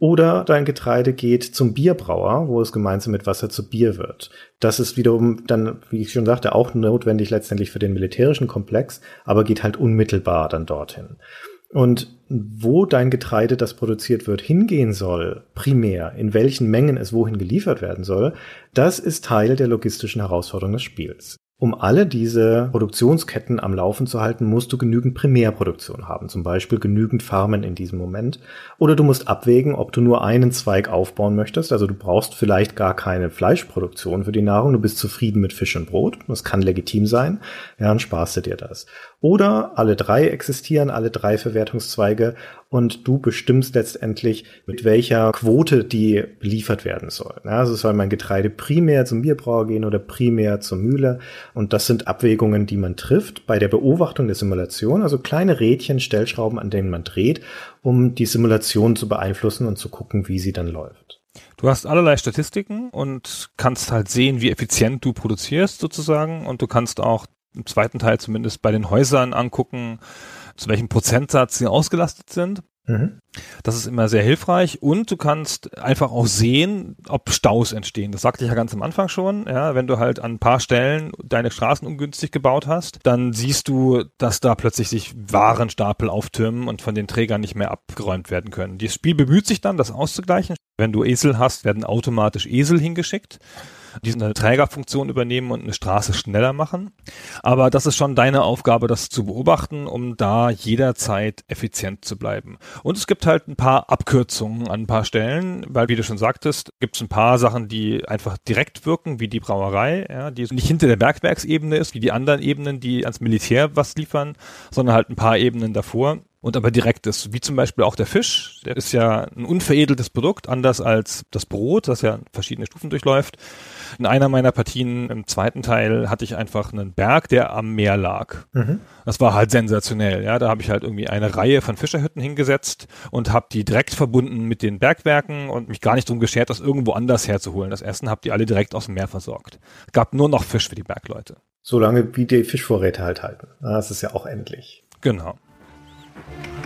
Oder dein Getreide geht zum Bierbrauer, wo es gemeinsam mit Wasser zu Bier wird. Das ist wiederum dann, wie ich schon sagte, auch notwendig letztendlich für den militärischen Komplex, aber geht halt unmittelbar dann dorthin. Und wo dein Getreide, das produziert wird, hingehen soll, primär, in welchen Mengen es wohin geliefert werden soll, das ist Teil der logistischen Herausforderung des Spiels. Um alle diese Produktionsketten am Laufen zu halten, musst du genügend Primärproduktion haben, zum Beispiel genügend Farmen in diesem Moment. Oder du musst abwägen, ob du nur einen Zweig aufbauen möchtest. Also du brauchst vielleicht gar keine Fleischproduktion für die Nahrung. Du bist zufrieden mit Fisch und Brot. Das kann legitim sein. Ja, dann sparst du dir das. Oder alle drei existieren, alle drei Verwertungszweige und du bestimmst letztendlich, mit welcher Quote die beliefert werden soll. Also soll mein Getreide primär zum Bierbrauer gehen oder primär zur Mühle. Und das sind Abwägungen, die man trifft bei der Beobachtung der Simulation, also kleine Rädchen, Stellschrauben, an denen man dreht, um die Simulation zu beeinflussen und zu gucken, wie sie dann läuft. Du hast allerlei Statistiken und kannst halt sehen, wie effizient du produzierst sozusagen und du kannst auch im zweiten Teil zumindest bei den Häusern angucken, zu welchem Prozentsatz sie ausgelastet sind. Mhm. Das ist immer sehr hilfreich und du kannst einfach auch sehen, ob Staus entstehen. Das sagte ich ja ganz am Anfang schon. Ja, wenn du halt an ein paar Stellen deine Straßen ungünstig gebaut hast, dann siehst du, dass da plötzlich sich Warenstapel auftürmen und von den Trägern nicht mehr abgeräumt werden können. Das Spiel bemüht sich dann, das auszugleichen. Wenn du Esel hast, werden automatisch Esel hingeschickt die eine Trägerfunktion übernehmen und eine Straße schneller machen. Aber das ist schon deine Aufgabe, das zu beobachten, um da jederzeit effizient zu bleiben. Und es gibt halt ein paar Abkürzungen an ein paar Stellen, weil wie du schon sagtest, gibt es ein paar Sachen, die einfach direkt wirken, wie die Brauerei, ja, die nicht hinter der Bergwerksebene ist, wie die anderen Ebenen, die ans Militär was liefern, sondern halt ein paar Ebenen davor und aber direkt ist, wie zum Beispiel auch der Fisch, der ist ja ein unveredeltes Produkt, anders als das Brot, das ja verschiedene Stufen durchläuft. In einer meiner Partien im zweiten Teil hatte ich einfach einen Berg, der am Meer lag. Mhm. Das war halt sensationell. Ja, da habe ich halt irgendwie eine Reihe von Fischerhütten hingesetzt und habe die direkt verbunden mit den Bergwerken und mich gar nicht drum geschert, das irgendwo anders herzuholen. Das Essen habe die alle direkt aus dem Meer versorgt. Es gab nur noch Fisch für die Bergleute. Solange wie die Fischvorräte halt halten. Das ist ja auch endlich. Genau. Thank you.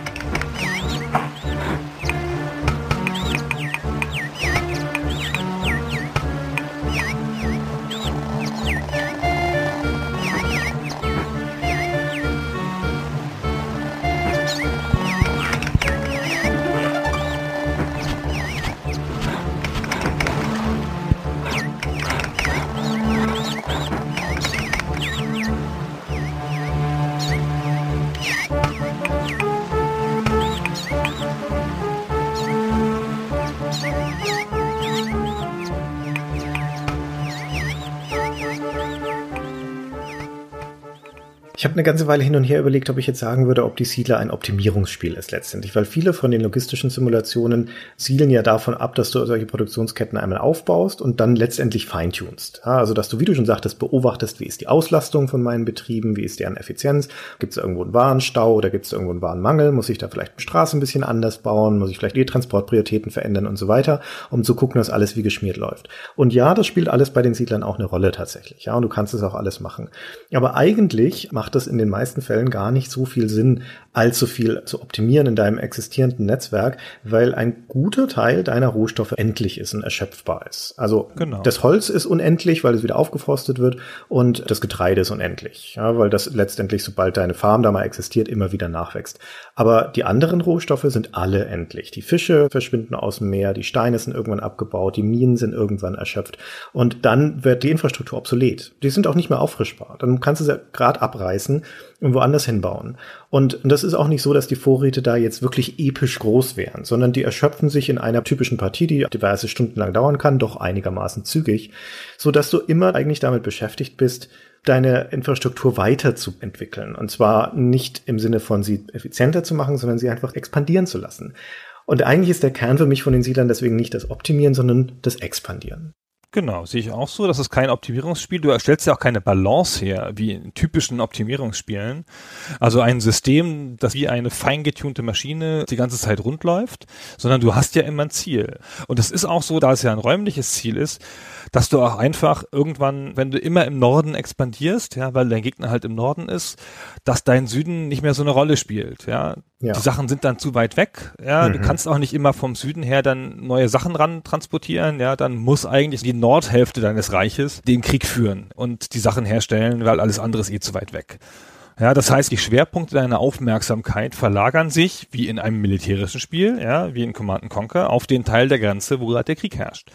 Ich habe eine ganze Weile hin und her überlegt, ob ich jetzt sagen würde, ob die Siedler ein Optimierungsspiel ist letztendlich, weil viele von den logistischen Simulationen zielen ja davon ab, dass du solche Produktionsketten einmal aufbaust und dann letztendlich feintunst. Also dass du, wie du schon sagtest, beobachtest, wie ist die Auslastung von meinen Betrieben, wie ist deren Effizienz, gibt es irgendwo einen Warenstau oder gibt es irgendwo einen Warenmangel, muss ich da vielleicht eine Straße ein bisschen anders bauen, muss ich vielleicht die Transportprioritäten verändern und so weiter, um zu gucken, dass alles wie geschmiert läuft. Und ja, das spielt alles bei den Siedlern auch eine Rolle tatsächlich. Ja, und du kannst es auch alles machen. Aber eigentlich macht es in den meisten Fällen gar nicht so viel Sinn, allzu viel zu optimieren in deinem existierenden Netzwerk, weil ein guter Teil deiner Rohstoffe endlich ist und erschöpfbar ist. Also genau. das Holz ist unendlich, weil es wieder aufgeforstet wird und das Getreide ist unendlich, ja, weil das letztendlich, sobald deine Farm da mal existiert, immer wieder nachwächst. Aber die anderen Rohstoffe sind alle endlich. Die Fische verschwinden aus dem Meer, die Steine sind irgendwann abgebaut, die Minen sind irgendwann erschöpft und dann wird die Infrastruktur obsolet. Die sind auch nicht mehr auffrischbar. Dann kannst du sie gerade abreißen und woanders hinbauen. Und das ist auch nicht so, dass die Vorräte da jetzt wirklich episch groß wären, sondern die erschöpfen sich in einer typischen Partie, die diverse Stunden lang dauern kann, doch einigermaßen zügig, so dass du immer eigentlich damit beschäftigt bist, deine Infrastruktur weiterzuentwickeln. Und zwar nicht im Sinne von sie effizienter zu machen, sondern sie einfach expandieren zu lassen. Und eigentlich ist der Kern für mich von den Siedlern deswegen nicht das Optimieren, sondern das Expandieren. Genau, sehe ich auch so. Das ist kein Optimierungsspiel. Du erstellst ja auch keine Balance her, wie in typischen Optimierungsspielen. Also ein System, das wie eine feingetunte Maschine die ganze Zeit rund läuft, sondern du hast ja immer ein Ziel. Und das ist auch so, da es ja ein räumliches Ziel ist, dass du auch einfach irgendwann, wenn du immer im Norden expandierst, ja, weil dein Gegner halt im Norden ist, dass dein Süden nicht mehr so eine Rolle spielt, ja. ja. Die Sachen sind dann zu weit weg, ja. Mhm. Du kannst auch nicht immer vom Süden her dann neue Sachen ran transportieren, ja. Dann muss eigentlich die Nordhälfte deines Reiches den Krieg führen und die Sachen herstellen, weil alles andere ist eh zu weit weg. Ja, das heißt, die Schwerpunkte deiner Aufmerksamkeit verlagern sich, wie in einem militärischen Spiel, ja, wie in Command Conquer, auf den Teil der Grenze, wo gerade der Krieg herrscht.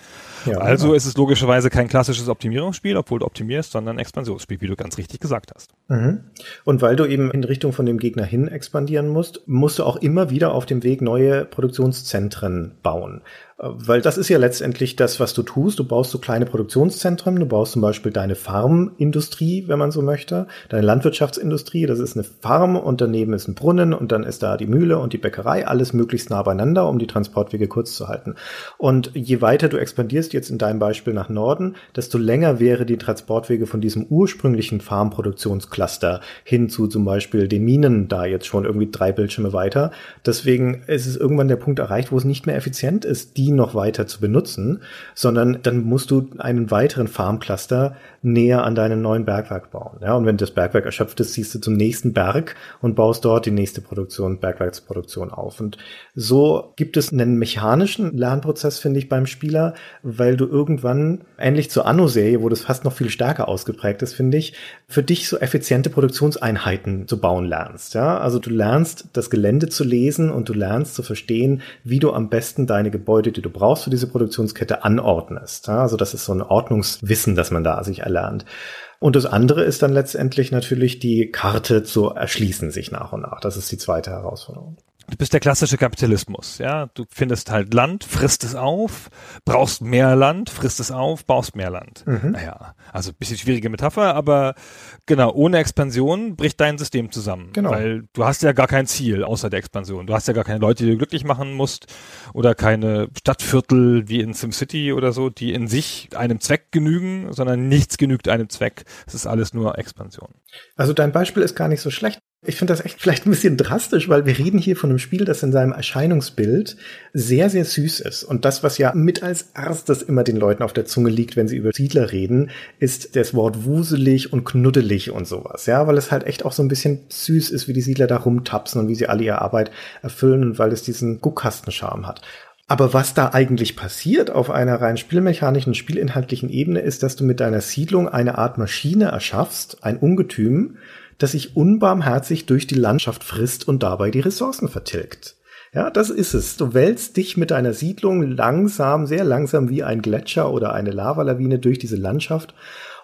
Ja, also genau. ist es logischerweise kein klassisches Optimierungsspiel, obwohl du optimierst, sondern ein Expansionsspiel, wie du ganz richtig gesagt hast. Mhm. Und weil du eben in Richtung von dem Gegner hin expandieren musst, musst du auch immer wieder auf dem Weg neue Produktionszentren bauen. Weil das ist ja letztendlich das, was du tust. Du baust so kleine Produktionszentren, du baust zum Beispiel deine Farmindustrie, wenn man so möchte, deine Landwirtschaftsindustrie, das ist eine Farm und daneben ist ein Brunnen und dann ist da die Mühle und die Bäckerei, alles möglichst nah beieinander, um die Transportwege kurz zu halten. Und je weiter du expandierst, jetzt in deinem Beispiel nach Norden, desto länger wäre die Transportwege von diesem ursprünglichen Farmproduktionscluster hin zu zum Beispiel den Minen da jetzt schon irgendwie drei Bildschirme weiter. Deswegen ist es irgendwann der Punkt erreicht, wo es nicht mehr effizient ist, die noch weiter zu benutzen, sondern dann musst du einen weiteren Farmcluster näher an deinem neuen Bergwerk bauen. Ja, und wenn das Bergwerk erschöpft ist, ziehst du zum nächsten Berg und baust dort die nächste Produktion, Bergwerksproduktion auf. Und so gibt es einen mechanischen Lernprozess, finde ich, beim Spieler, weil du irgendwann, ähnlich zur Anno-Serie, wo das fast noch viel stärker ausgeprägt ist, finde ich, für dich so effiziente Produktionseinheiten zu bauen lernst. Ja, also du lernst das Gelände zu lesen und du lernst zu verstehen, wie du am besten deine Gebäude, die du brauchst für diese Produktionskette anordnest. Also das ist so ein Ordnungswissen, das man da sich erlernt. Und das andere ist dann letztendlich natürlich die Karte zu erschließen sich nach und nach. Das ist die zweite Herausforderung. Du bist der klassische Kapitalismus, ja. Du findest halt Land, frisst es auf, brauchst mehr Land, frisst es auf, baust mehr Land. Mhm. Naja, also bisschen schwierige Metapher, aber genau, ohne Expansion bricht dein System zusammen. Genau. Weil du hast ja gar kein Ziel außer der Expansion. Du hast ja gar keine Leute, die du glücklich machen musst oder keine Stadtviertel wie in SimCity oder so, die in sich einem Zweck genügen, sondern nichts genügt einem Zweck. Es ist alles nur Expansion. Also dein Beispiel ist gar nicht so schlecht. Ich finde das echt vielleicht ein bisschen drastisch, weil wir reden hier von einem Spiel, das in seinem Erscheinungsbild sehr, sehr süß ist. Und das, was ja mit als erstes immer den Leuten auf der Zunge liegt, wenn sie über Siedler reden, ist das Wort wuselig und knuddelig und sowas. Ja, weil es halt echt auch so ein bisschen süß ist, wie die Siedler da rumtapsen und wie sie alle ihre Arbeit erfüllen und weil es diesen Guckkastenscharme hat. Aber was da eigentlich passiert auf einer rein spielmechanischen, spielinhaltlichen Ebene ist, dass du mit deiner Siedlung eine Art Maschine erschaffst, ein Ungetüm, das sich unbarmherzig durch die Landschaft frisst und dabei die Ressourcen vertilgt. Ja, das ist es. Du wälzt dich mit deiner Siedlung langsam, sehr langsam wie ein Gletscher oder eine Lavalawine durch diese Landschaft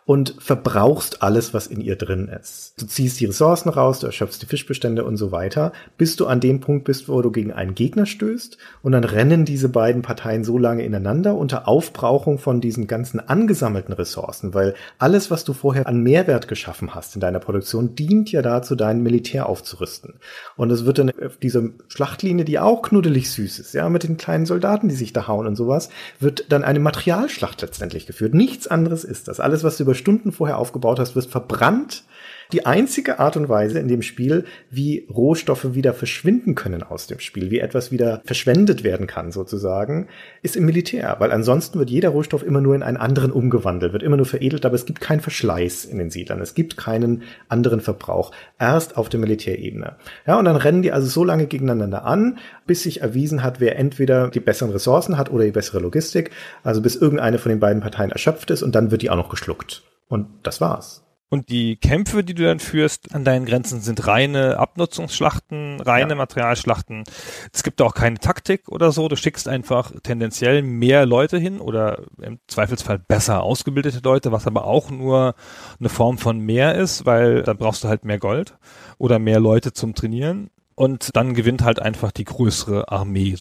und verbrauchst alles, was in ihr drin ist. Du ziehst die Ressourcen raus, du erschöpfst die Fischbestände und so weiter, bis du an dem Punkt bist, wo du gegen einen Gegner stößt und dann rennen diese beiden Parteien so lange ineinander unter Aufbrauchung von diesen ganzen angesammelten Ressourcen, weil alles, was du vorher an Mehrwert geschaffen hast in deiner Produktion, dient ja dazu, dein Militär aufzurüsten. Und es wird dann auf dieser Schlachtlinie, die auch knuddelig süß ist, ja, mit den kleinen Soldaten, die sich da hauen und sowas, wird dann eine Materialschlacht letztendlich geführt. Nichts anderes ist das. Alles, was du über Stunden vorher aufgebaut hast, wird verbrannt die einzige Art und Weise in dem Spiel, wie Rohstoffe wieder verschwinden können aus dem Spiel, wie etwas wieder verschwendet werden kann sozusagen, ist im Militär, weil ansonsten wird jeder Rohstoff immer nur in einen anderen umgewandelt, wird immer nur veredelt, aber es gibt keinen Verschleiß in den Siedlern, es gibt keinen anderen Verbrauch, erst auf der Militärebene. Ja, und dann rennen die also so lange gegeneinander an, bis sich erwiesen hat, wer entweder die besseren Ressourcen hat oder die bessere Logistik, also bis irgendeine von den beiden Parteien erschöpft ist und dann wird die auch noch geschluckt. Und das war's. Und die Kämpfe, die du dann führst an deinen Grenzen, sind reine Abnutzungsschlachten, reine ja. Materialschlachten. Es gibt auch keine Taktik oder so. Du schickst einfach tendenziell mehr Leute hin oder im Zweifelsfall besser ausgebildete Leute, was aber auch nur eine Form von mehr ist, weil dann brauchst du halt mehr Gold oder mehr Leute zum Trainieren. Und dann gewinnt halt einfach die größere Armee.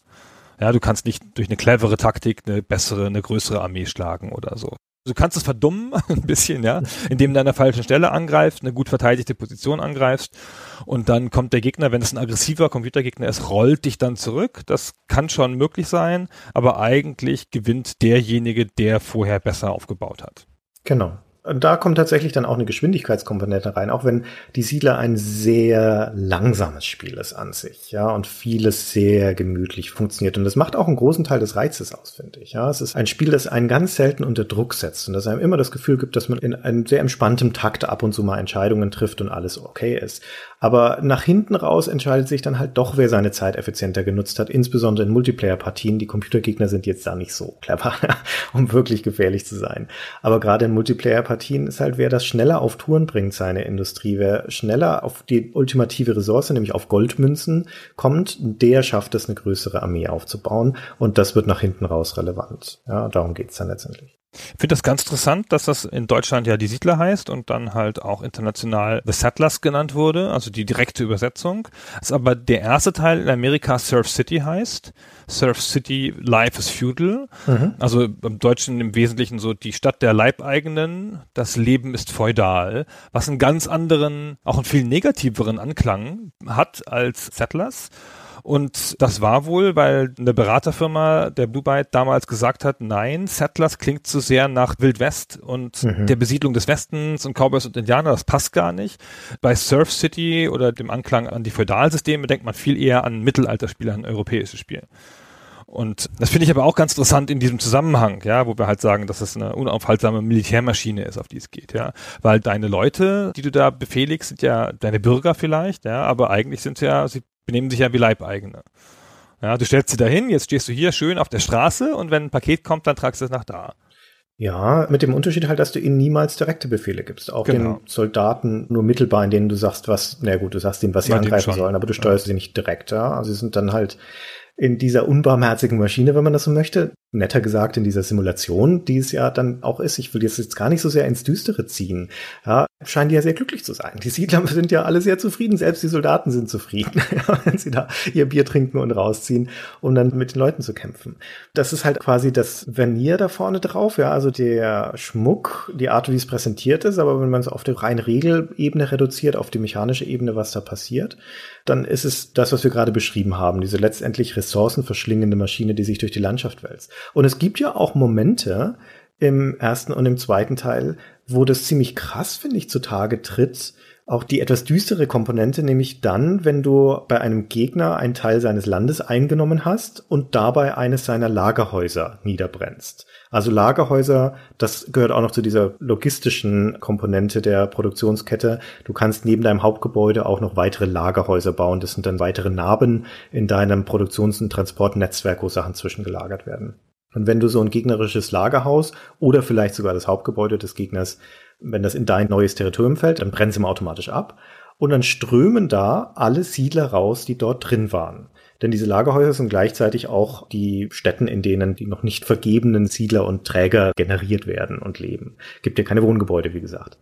Ja, du kannst nicht durch eine clevere Taktik eine bessere, eine größere Armee schlagen oder so. Du kannst es verdummen, ein bisschen, ja, indem du an der falschen Stelle angreifst, eine gut verteidigte Position angreifst und dann kommt der Gegner, wenn es ein aggressiver Computergegner ist, rollt dich dann zurück. Das kann schon möglich sein, aber eigentlich gewinnt derjenige, der vorher besser aufgebaut hat. Genau da kommt tatsächlich dann auch eine Geschwindigkeitskomponente rein, auch wenn die Siedler ein sehr langsames Spiel ist an sich, ja, und vieles sehr gemütlich funktioniert. Und das macht auch einen großen Teil des Reizes aus, finde ich. Ja, es ist ein Spiel, das einen ganz selten unter Druck setzt und das einem immer das Gefühl gibt, dass man in einem sehr entspanntem Takt ab und zu mal Entscheidungen trifft und alles okay ist. Aber nach hinten raus entscheidet sich dann halt doch, wer seine Zeit effizienter genutzt hat, insbesondere in Multiplayer-Partien. Die Computergegner sind jetzt da nicht so clever, um wirklich gefährlich zu sein. Aber gerade in Multiplayer-Partien ist halt, wer das schneller auf Touren bringt, seine Industrie, wer schneller auf die ultimative Ressource, nämlich auf Goldmünzen, kommt, der schafft es, eine größere Armee aufzubauen. Und das wird nach hinten raus relevant. Ja, darum geht's dann letztendlich. Ich finde das ganz interessant, dass das in Deutschland ja die Siedler heißt und dann halt auch international The Settlers genannt wurde, also die direkte Übersetzung. Das aber der erste Teil in Amerika Surf City heißt. Surf City Life is Feudal. Mhm. Also im Deutschen im Wesentlichen so die Stadt der Leibeigenen, das Leben ist feudal, was einen ganz anderen, auch einen viel negativeren Anklang hat als Settlers. Und das war wohl, weil eine Beraterfirma der Blue Byte damals gesagt hat, nein, Settlers klingt zu sehr nach Wild West und mhm. der Besiedlung des Westens und Cowboys und Indianer, das passt gar nicht. Bei Surf City oder dem Anklang an die Feudalsysteme denkt man viel eher an Mittelalterspiele, an europäische Spiele. Und das finde ich aber auch ganz interessant in diesem Zusammenhang, ja, wo wir halt sagen, dass es eine unaufhaltsame Militärmaschine ist, auf die es geht, ja. Weil deine Leute, die du da befehligst, sind ja deine Bürger vielleicht, ja, aber eigentlich sind sie ja, sie benehmen sich ja wie Leibeigene. Ja, du stellst sie dahin, jetzt stehst du hier schön auf der Straße und wenn ein Paket kommt, dann tragst du es nach da. Ja, mit dem Unterschied halt, dass du ihnen niemals direkte Befehle gibst. Auch genau. den Soldaten nur mittelbar, in denen du sagst, was, na gut, du sagst ihnen, was sie Mal angreifen sollen, aber du steuerst ja. sie nicht direkt, ja. Also sie sind dann halt in dieser unbarmherzigen Maschine, wenn man das so möchte. Netter gesagt, in dieser Simulation, die es ja dann auch ist. Ich will jetzt gar nicht so sehr ins Düstere ziehen. Ja, scheinen die ja sehr glücklich zu sein. Die Siedler sind ja alle sehr zufrieden. Selbst die Soldaten sind zufrieden, wenn sie da ihr Bier trinken und rausziehen, um dann mit den Leuten zu kämpfen. Das ist halt quasi das Vernier da vorne drauf. Ja, also der Schmuck, die Art, wie es präsentiert ist. Aber wenn man es auf die rein Regelebene reduziert, auf die mechanische Ebene, was da passiert, dann ist es das, was wir gerade beschrieben haben. Diese letztendlich ressourcenverschlingende Maschine, die sich durch die Landschaft wälzt. Und es gibt ja auch Momente im ersten und im zweiten Teil, wo das ziemlich krass, finde ich, zutage tritt. Auch die etwas düstere Komponente, nämlich dann, wenn du bei einem Gegner einen Teil seines Landes eingenommen hast und dabei eines seiner Lagerhäuser niederbrennst. Also Lagerhäuser, das gehört auch noch zu dieser logistischen Komponente der Produktionskette. Du kannst neben deinem Hauptgebäude auch noch weitere Lagerhäuser bauen. Das sind dann weitere Narben in deinem Produktions- und Transportnetzwerk, wo Sachen zwischengelagert werden. Und wenn du so ein gegnerisches Lagerhaus oder vielleicht sogar das Hauptgebäude des Gegners, wenn das in dein neues Territorium fällt, dann brennt es immer automatisch ab. Und dann strömen da alle Siedler raus, die dort drin waren. Denn diese Lagerhäuser sind gleichzeitig auch die Städten, in denen die noch nicht vergebenen Siedler und Träger generiert werden und leben. Gibt ja keine Wohngebäude, wie gesagt.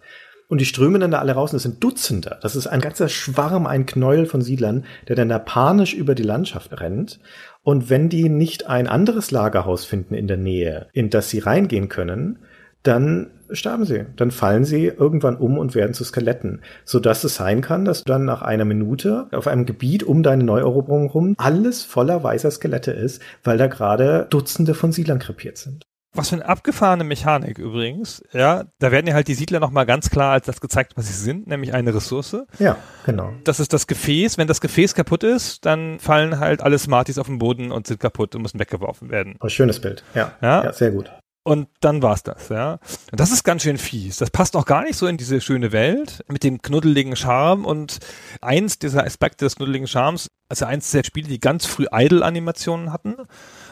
Und die strömen dann da alle raus und das sind Dutzende. Das ist ein ganzer Schwarm, ein Knäuel von Siedlern, der dann da panisch über die Landschaft rennt. Und wenn die nicht ein anderes Lagerhaus finden in der Nähe, in das sie reingehen können, dann sterben sie. Dann fallen sie irgendwann um und werden zu Skeletten. Sodass es sein kann, dass dann nach einer Minute auf einem Gebiet um deine Neueroberung rum alles voller weißer Skelette ist, weil da gerade Dutzende von Siedlern krepiert sind. Was für eine abgefahrene Mechanik übrigens. Ja, da werden ja halt die Siedler nochmal ganz klar als das gezeigt, was sie sind, nämlich eine Ressource. Ja, genau. Das ist das Gefäß. Wenn das Gefäß kaputt ist, dann fallen halt alle Smarties auf den Boden und sind kaputt und müssen weggeworfen werden. Oh, schönes Bild. Ja, ja, ja sehr gut. Und dann war's das, ja. Und das ist ganz schön fies. Das passt auch gar nicht so in diese schöne Welt mit dem knuddeligen Charme. Und eins dieser Aspekte des knuddeligen Charmes, also eins der Spiele, die ganz früh Idle-Animationen hatten.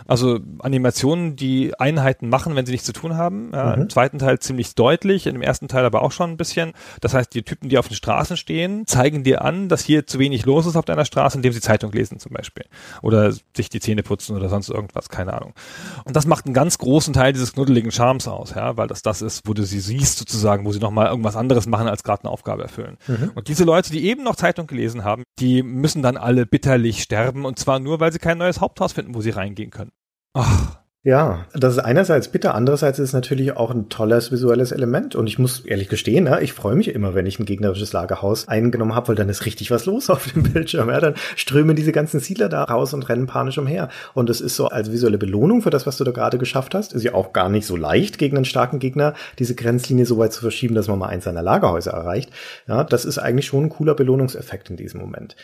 Also Animationen, die Einheiten machen, wenn sie nichts zu tun haben. Ja, mhm. Im zweiten Teil ziemlich deutlich, im ersten Teil aber auch schon ein bisschen. Das heißt, die Typen, die auf den Straßen stehen, zeigen dir an, dass hier zu wenig los ist auf deiner Straße, indem sie Zeitung lesen zum Beispiel. Oder sich die Zähne putzen oder sonst irgendwas, keine Ahnung. Und das macht einen ganz großen Teil dieses knuddeligen Charmes aus, ja, weil das das ist, wo du sie siehst sozusagen, wo sie nochmal irgendwas anderes machen, als gerade eine Aufgabe erfüllen. Mhm. Und diese Leute, die eben noch Zeitung gelesen haben, die müssen dann alle bitterlich sterben und zwar nur, weil sie kein neues Haupthaus finden, wo sie reingehen können. Ach. Ja, das ist einerseits bitter, andererseits ist es natürlich auch ein tolles visuelles Element. Und ich muss ehrlich gestehen, ja, ich freue mich immer, wenn ich ein gegnerisches Lagerhaus eingenommen habe, weil dann ist richtig was los auf dem Bildschirm. Ja, dann strömen diese ganzen Siedler da raus und rennen panisch umher. Und das ist so als visuelle Belohnung für das, was du da gerade geschafft hast. Ist ja auch gar nicht so leicht, gegen einen starken Gegner diese Grenzlinie so weit zu verschieben, dass man mal eins seiner Lagerhäuser erreicht. Ja, das ist eigentlich schon ein cooler Belohnungseffekt in diesem Moment.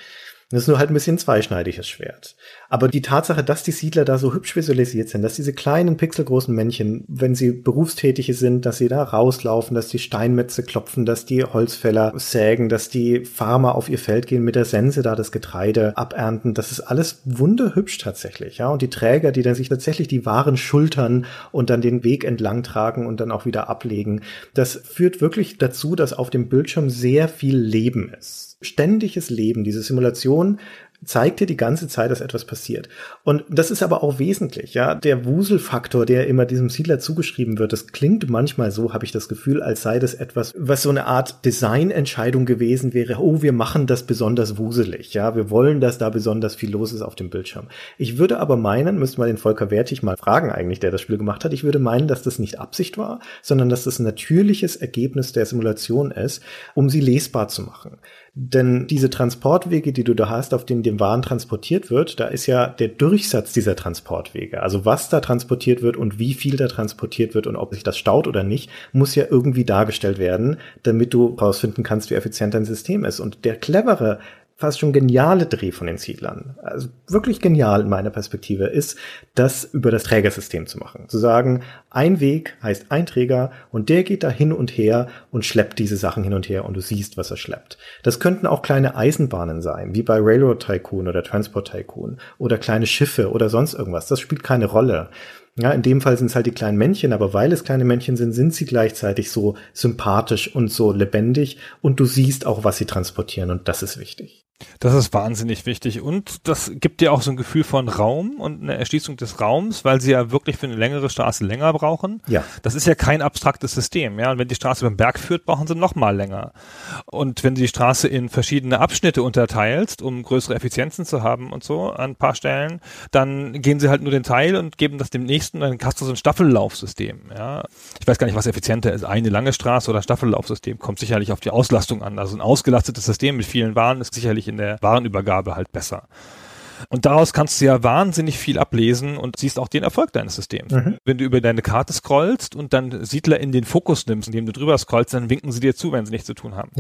Das ist nur halt ein bisschen zweischneidiges Schwert. Aber die Tatsache, dass die Siedler da so hübsch visualisiert sind, dass diese kleinen pixelgroßen Männchen, wenn sie berufstätige sind, dass sie da rauslaufen, dass die Steinmetze klopfen, dass die Holzfäller sägen, dass die Farmer auf ihr Feld gehen mit der Sense da das Getreide abernten, das ist alles wunderhübsch tatsächlich, ja. Und die Träger, die dann sich tatsächlich die Waren schultern und dann den Weg entlang tragen und dann auch wieder ablegen, das führt wirklich dazu, dass auf dem Bildschirm sehr viel Leben ist ständiges Leben. Diese Simulation zeigt dir die ganze Zeit, dass etwas passiert. Und das ist aber auch wesentlich, ja. Der Wuselfaktor, der immer diesem Siedler zugeschrieben wird, das klingt manchmal so, habe ich das Gefühl, als sei das etwas, was so eine Art Designentscheidung gewesen wäre. Oh, wir machen das besonders wuselig, ja. Wir wollen, dass da besonders viel los ist auf dem Bildschirm. Ich würde aber meinen, müsste mal den Volker Wertig mal fragen eigentlich, der das Spiel gemacht hat. Ich würde meinen, dass das nicht Absicht war, sondern dass das ein natürliches Ergebnis der Simulation ist, um sie lesbar zu machen. Denn diese Transportwege, die du da hast, auf denen die Waren transportiert wird, da ist ja der Durchsatz dieser Transportwege. Also was da transportiert wird und wie viel da transportiert wird und ob sich das staut oder nicht, muss ja irgendwie dargestellt werden, damit du herausfinden kannst, wie effizient dein System ist. Und der clevere fast schon geniale Dreh von den Siedlern, also wirklich genial in meiner Perspektive, ist, das über das Trägersystem zu machen. Zu sagen, ein Weg heißt ein Träger und der geht da hin und her und schleppt diese Sachen hin und her und du siehst, was er schleppt. Das könnten auch kleine Eisenbahnen sein, wie bei Railroad Tycoon oder Transport Tycoon oder kleine Schiffe oder sonst irgendwas. Das spielt keine Rolle. Ja, in dem Fall sind es halt die kleinen Männchen, aber weil es kleine Männchen sind, sind sie gleichzeitig so sympathisch und so lebendig und du siehst auch, was sie transportieren und das ist wichtig. Das ist wahnsinnig wichtig und das gibt dir auch so ein Gefühl von Raum und eine Erschließung des Raums, weil sie ja wirklich für eine längere Straße länger brauchen. Ja. Das ist ja kein abstraktes System, ja. Und wenn die Straße beim Berg führt, brauchen sie noch mal länger. Und wenn du die Straße in verschiedene Abschnitte unterteilst, um größere Effizienzen zu haben und so an ein paar Stellen, dann gehen sie halt nur den Teil und geben das dem nächsten, dann hast du so ein Staffellaufsystem, ja. Ich weiß gar nicht, was effizienter ist, eine lange Straße oder Staffellaufsystem, kommt sicherlich auf die Auslastung an. Also ein ausgelastetes System mit vielen Waren ist sicherlich in der Warenübergabe halt besser. Und daraus kannst du ja wahnsinnig viel ablesen und siehst auch den Erfolg deines Systems. Mhm. Wenn du über deine Karte scrollst und dann Siedler in den Fokus nimmst, indem du drüber scrollst, dann winken sie dir zu, wenn sie nichts zu tun haben.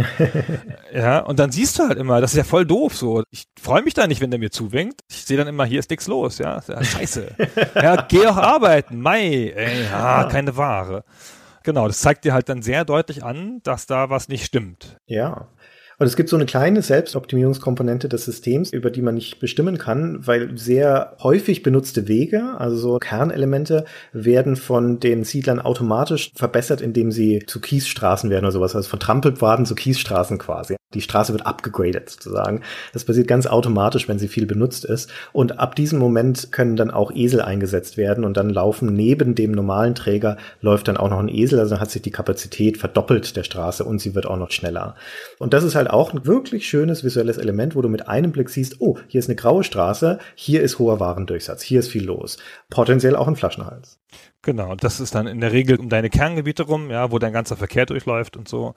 ja, und dann siehst du halt immer, das ist ja voll doof so. Ich freue mich da nicht, wenn der mir zuwinkt. Ich sehe dann immer, hier ist nichts los, ja. ja scheiße. ja, geh doch arbeiten. Mai, ey, ja, keine Ware. Genau, das zeigt dir halt dann sehr deutlich an, dass da was nicht stimmt. Ja. Und es gibt so eine kleine Selbstoptimierungskomponente des Systems, über die man nicht bestimmen kann, weil sehr häufig benutzte Wege, also so Kernelemente, werden von den Siedlern automatisch verbessert, indem sie zu Kiesstraßen werden oder sowas, also von Trampelpfaden zu Kiesstraßen quasi. Die Straße wird abgegradet sozusagen. Das passiert ganz automatisch, wenn sie viel benutzt ist. Und ab diesem Moment können dann auch Esel eingesetzt werden und dann laufen neben dem normalen Träger läuft dann auch noch ein Esel, also hat sich die Kapazität verdoppelt der Straße und sie wird auch noch schneller. Und das ist halt auch ein wirklich schönes visuelles Element, wo du mit einem Blick siehst, oh, hier ist eine graue Straße, hier ist hoher Warendurchsatz, hier ist viel los. Potenziell auch ein Flaschenhals. Genau, das ist dann in der Regel um deine Kerngebiete rum, ja, wo dein ganzer Verkehr durchläuft und so.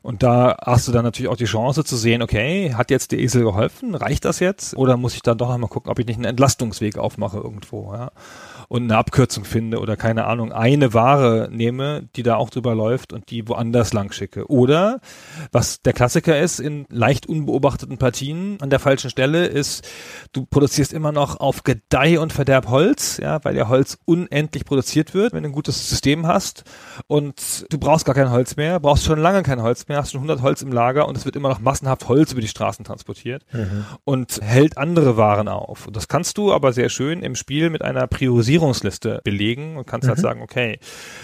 Und da hast du dann natürlich auch die Chance zu sehen, okay, hat jetzt der Esel geholfen? Reicht das jetzt? Oder muss ich dann doch einmal gucken, ob ich nicht einen Entlastungsweg aufmache irgendwo, ja? Und eine Abkürzung finde oder keine Ahnung, eine Ware nehme, die da auch drüber läuft und die woanders lang schicke. Oder, was der Klassiker ist, in leicht unbeobachteten Partien an der falschen Stelle ist, du produzierst immer noch auf Gedeih und Verderb Holz, ja, weil ja Holz unendlich produziert wird, wenn du ein gutes System hast und du brauchst gar kein Holz mehr, brauchst schon lange kein Holz mehr, hast schon 100 Holz im Lager und es wird immer noch massenhaft Holz über die Straßen transportiert mhm. und hält andere Waren auf. Und das kannst du aber sehr schön im Spiel mit einer Priorisierung Priorisierungsliste belegen und kannst halt mhm. halt sagen, okay,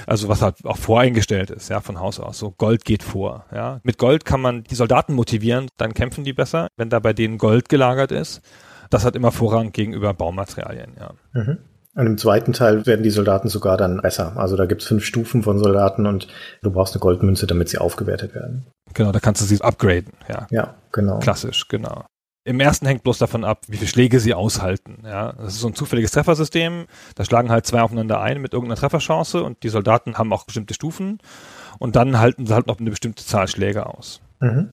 also was halt auch voreingestellt ist, ja, von Haus aus. So Gold geht vor, ja. Mit Gold kann man die Soldaten motivieren, dann kämpfen die besser, wenn da bei denen Gold gelagert ist. Das hat immer Vorrang gegenüber Baumaterialien, ja. Mhm. Und im zweiten Teil werden die Soldaten sogar dann besser. Also da gibt's fünf Stufen von Soldaten und du brauchst eine Goldmünze, damit sie aufgewertet werden. Genau, da kannst du sie upgraden, ja. Ja, genau. Klassisch, genau. Im ersten hängt bloß davon ab, wie viele Schläge sie aushalten. Ja, das ist so ein zufälliges Treffersystem. Da schlagen halt zwei aufeinander ein mit irgendeiner Trefferchance und die Soldaten haben auch bestimmte Stufen und dann halten sie halt noch eine bestimmte Zahl Schläge aus. Mhm.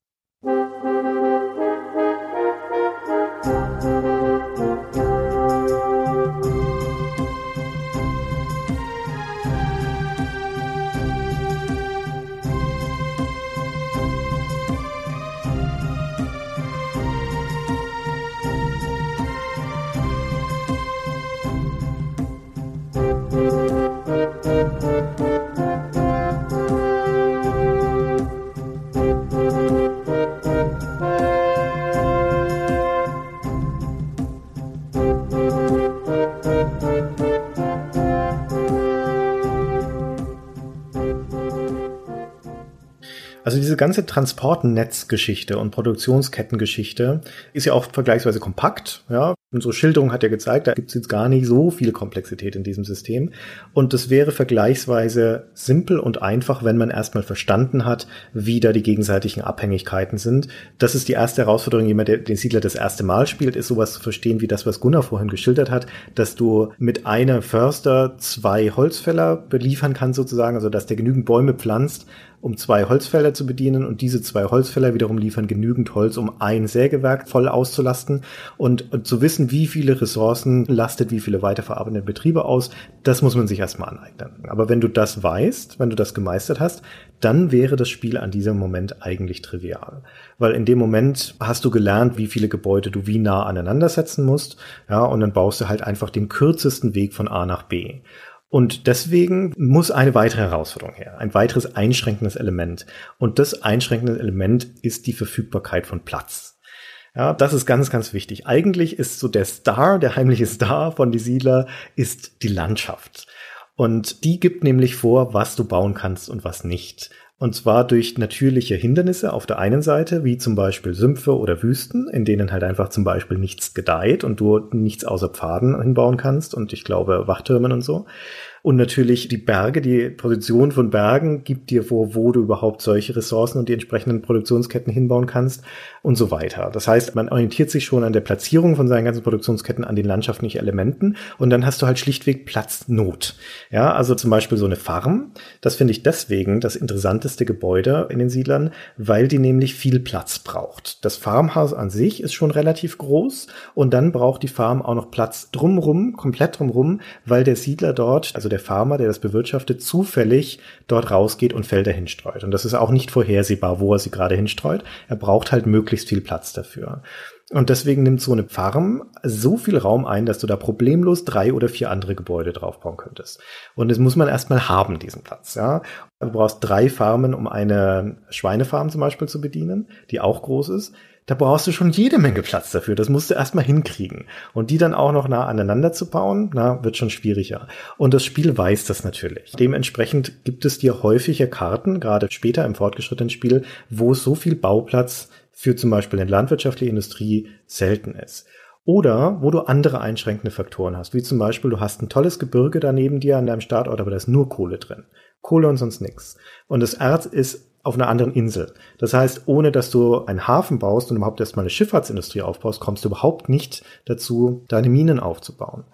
Also diese ganze Transportnetzgeschichte und Produktionskettengeschichte ist ja auch vergleichsweise kompakt. Ja, unsere Schilderung hat ja gezeigt, da gibt es jetzt gar nicht so viel Komplexität in diesem System. Und das wäre vergleichsweise simpel und einfach, wenn man erstmal verstanden hat, wie da die gegenseitigen Abhängigkeiten sind. Das ist die erste Herausforderung, jemand, der den Siedler das erste Mal spielt, ist sowas zu verstehen wie das, was Gunnar vorhin geschildert hat, dass du mit einer Förster zwei Holzfäller beliefern kannst sozusagen, also dass der genügend Bäume pflanzt, um zwei Holzfäller zu bedienen und diese zwei Holzfäller wiederum liefern genügend Holz, um ein Sägewerk voll auszulasten und, und zu wissen, wie viele Ressourcen lastet wie viele weiterverarbeitende Betriebe aus, das muss man sich erstmal aneignen. Aber wenn du das weißt, wenn du das gemeistert hast, dann wäre das Spiel an diesem Moment eigentlich trivial. Weil in dem Moment hast du gelernt, wie viele Gebäude du wie nah aneinander setzen musst, ja, und dann baust du halt einfach den kürzesten Weg von A nach B. Und deswegen muss eine weitere Herausforderung her, ein weiteres einschränkendes Element. Und das einschränkende Element ist die Verfügbarkeit von Platz. Ja, das ist ganz, ganz wichtig. Eigentlich ist so der Star, der heimliche Star von die Siedler, ist die Landschaft. Und die gibt nämlich vor, was du bauen kannst und was nicht. Und zwar durch natürliche Hindernisse auf der einen Seite, wie zum Beispiel Sümpfe oder Wüsten, in denen halt einfach zum Beispiel nichts gedeiht und du nichts außer Pfaden hinbauen kannst und ich glaube Wachtürmen und so. Und natürlich die Berge, die Position von Bergen gibt dir vor, wo du überhaupt solche Ressourcen und die entsprechenden Produktionsketten hinbauen kannst und so weiter. Das heißt, man orientiert sich schon an der Platzierung von seinen ganzen Produktionsketten an den landschaftlichen Elementen und dann hast du halt schlichtweg Platznot. Ja, also zum Beispiel so eine Farm. Das finde ich deswegen das interessanteste Gebäude in den Siedlern, weil die nämlich viel Platz braucht. Das Farmhaus an sich ist schon relativ groß und dann braucht die Farm auch noch Platz drumrum, komplett drumrum, weil der Siedler dort, also der Farmer, der das bewirtschaftet, zufällig dort rausgeht und Felder hinstreut. Und das ist auch nicht vorhersehbar, wo er sie gerade hinstreut. Er braucht halt möglichst viel Platz dafür. Und deswegen nimmt so eine Farm so viel Raum ein, dass du da problemlos drei oder vier andere Gebäude draufbauen könntest. Und das muss man erstmal haben, diesen Platz, ja. Du brauchst drei Farmen, um eine Schweinefarm zum Beispiel zu bedienen, die auch groß ist da brauchst du schon jede Menge Platz dafür. Das musst du erstmal hinkriegen. Und die dann auch noch nah aneinander zu bauen, na, wird schon schwieriger. Und das Spiel weiß das natürlich. Dementsprechend gibt es dir häufiger Karten, gerade später im fortgeschrittenen Spiel, wo so viel Bauplatz für zum Beispiel eine landwirtschaftliche Industrie selten ist. Oder wo du andere einschränkende Faktoren hast, wie zum Beispiel du hast ein tolles Gebirge daneben dir an deinem Startort, aber da ist nur Kohle drin. Kohle und sonst nichts. Und das Erz ist auf einer anderen Insel. Das heißt, ohne dass du einen Hafen baust und überhaupt erstmal eine Schifffahrtsindustrie aufbaust, kommst du überhaupt nicht dazu, deine Minen aufzubauen.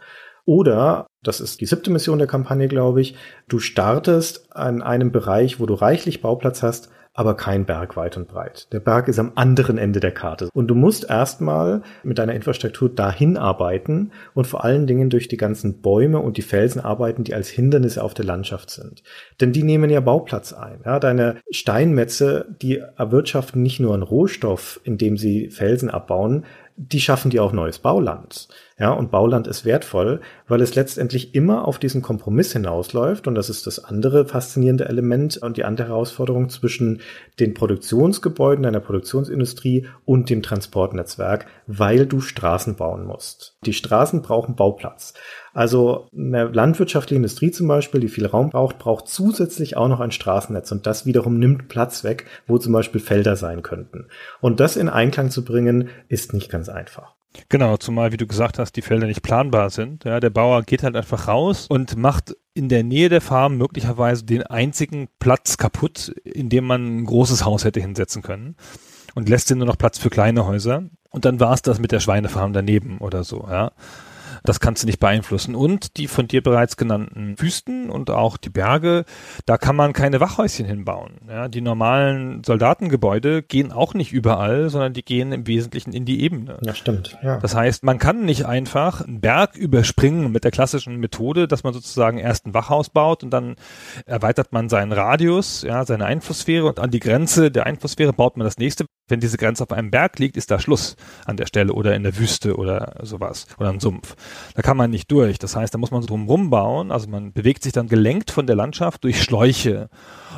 Oder, das ist die siebte Mission der Kampagne, glaube ich, du startest an einem Bereich, wo du reichlich Bauplatz hast, aber kein Berg weit und breit. Der Berg ist am anderen Ende der Karte. Und du musst erstmal mit deiner Infrastruktur dahin arbeiten und vor allen Dingen durch die ganzen Bäume und die Felsen arbeiten, die als Hindernisse auf der Landschaft sind. Denn die nehmen ja Bauplatz ein. Ja, deine Steinmetze, die erwirtschaften nicht nur einen Rohstoff, indem sie Felsen abbauen, die schaffen dir auch neues Bauland. Ja, und Bauland ist wertvoll, weil es letztendlich immer auf diesen Kompromiss hinausläuft. Und das ist das andere faszinierende Element und die andere Herausforderung zwischen den Produktionsgebäuden einer Produktionsindustrie und dem Transportnetzwerk, weil du Straßen bauen musst. Die Straßen brauchen Bauplatz. Also eine landwirtschaftliche Industrie zum Beispiel, die viel Raum braucht, braucht zusätzlich auch noch ein Straßennetz und das wiederum nimmt Platz weg, wo zum Beispiel Felder sein könnten. Und das in Einklang zu bringen, ist nicht ganz einfach. Genau, zumal, wie du gesagt hast, die Felder nicht planbar sind. Ja, der Bauer geht halt einfach raus und macht in der Nähe der Farm möglicherweise den einzigen Platz kaputt, in dem man ein großes Haus hätte hinsetzen können und lässt dir nur noch Platz für kleine Häuser. Und dann war es das mit der Schweinefarm daneben oder so, ja. Das kannst du nicht beeinflussen. Und die von dir bereits genannten Wüsten und auch die Berge, da kann man keine Wachhäuschen hinbauen. Ja, die normalen Soldatengebäude gehen auch nicht überall, sondern die gehen im Wesentlichen in die Ebene. Ja, stimmt. Ja. Das heißt, man kann nicht einfach einen Berg überspringen mit der klassischen Methode, dass man sozusagen erst ein Wachhaus baut und dann erweitert man seinen Radius, ja, seine Einflusssphäre und an die Grenze der Einflusssphäre baut man das nächste. Wenn diese Grenze auf einem Berg liegt, ist da Schluss an der Stelle oder in der Wüste oder sowas oder im Sumpf. Da kann man nicht durch. Das heißt, da muss man so drum bauen. Also man bewegt sich dann gelenkt von der Landschaft durch Schläuche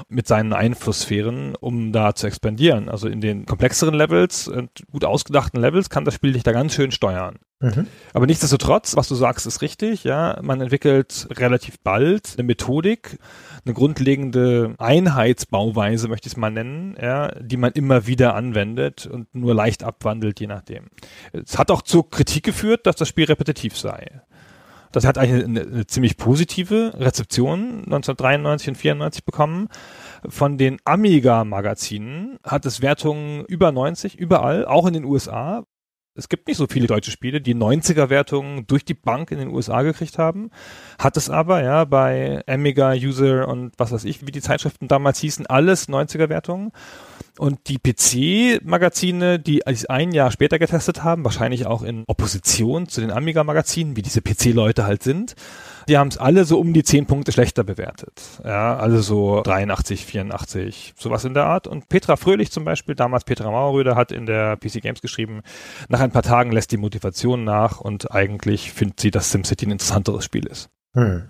mit seinen Einflusssphären, um da zu expandieren. Also in den komplexeren Levels gut ausgedachten Levels kann das Spiel dich da ganz schön steuern. Mhm. Aber nichtsdestotrotz, was du sagst, ist richtig. Ja, man entwickelt relativ bald eine Methodik, eine grundlegende Einheitsbauweise, möchte ich es mal nennen, ja, die man immer wieder anwendet und nur leicht abwandelt, je nachdem. Es hat auch zur Kritik geführt, dass das Spiel repetitiv sei. Das hat eigentlich eine, eine ziemlich positive Rezeption 1993 und 94 bekommen. Von den Amiga-Magazinen hat es Wertungen über 90, überall, auch in den USA, es gibt nicht so viele deutsche Spiele, die 90er-Wertungen durch die Bank in den USA gekriegt haben. Hat es aber, ja, bei Amiga, User und was weiß ich, wie die Zeitschriften damals hießen, alles 90er-Wertungen. Und die PC-Magazine, die ein Jahr später getestet haben, wahrscheinlich auch in Opposition zu den Amiga-Magazinen, wie diese PC-Leute halt sind, die haben es alle so um die 10 Punkte schlechter bewertet. Ja, also so 83, 84, sowas in der Art. Und Petra Fröhlich zum Beispiel, damals Petra Mauerröder, hat in der PC Games geschrieben, nach ein paar Tagen lässt die Motivation nach und eigentlich findet sie, dass SimCity ein interessanteres Spiel ist. Hm.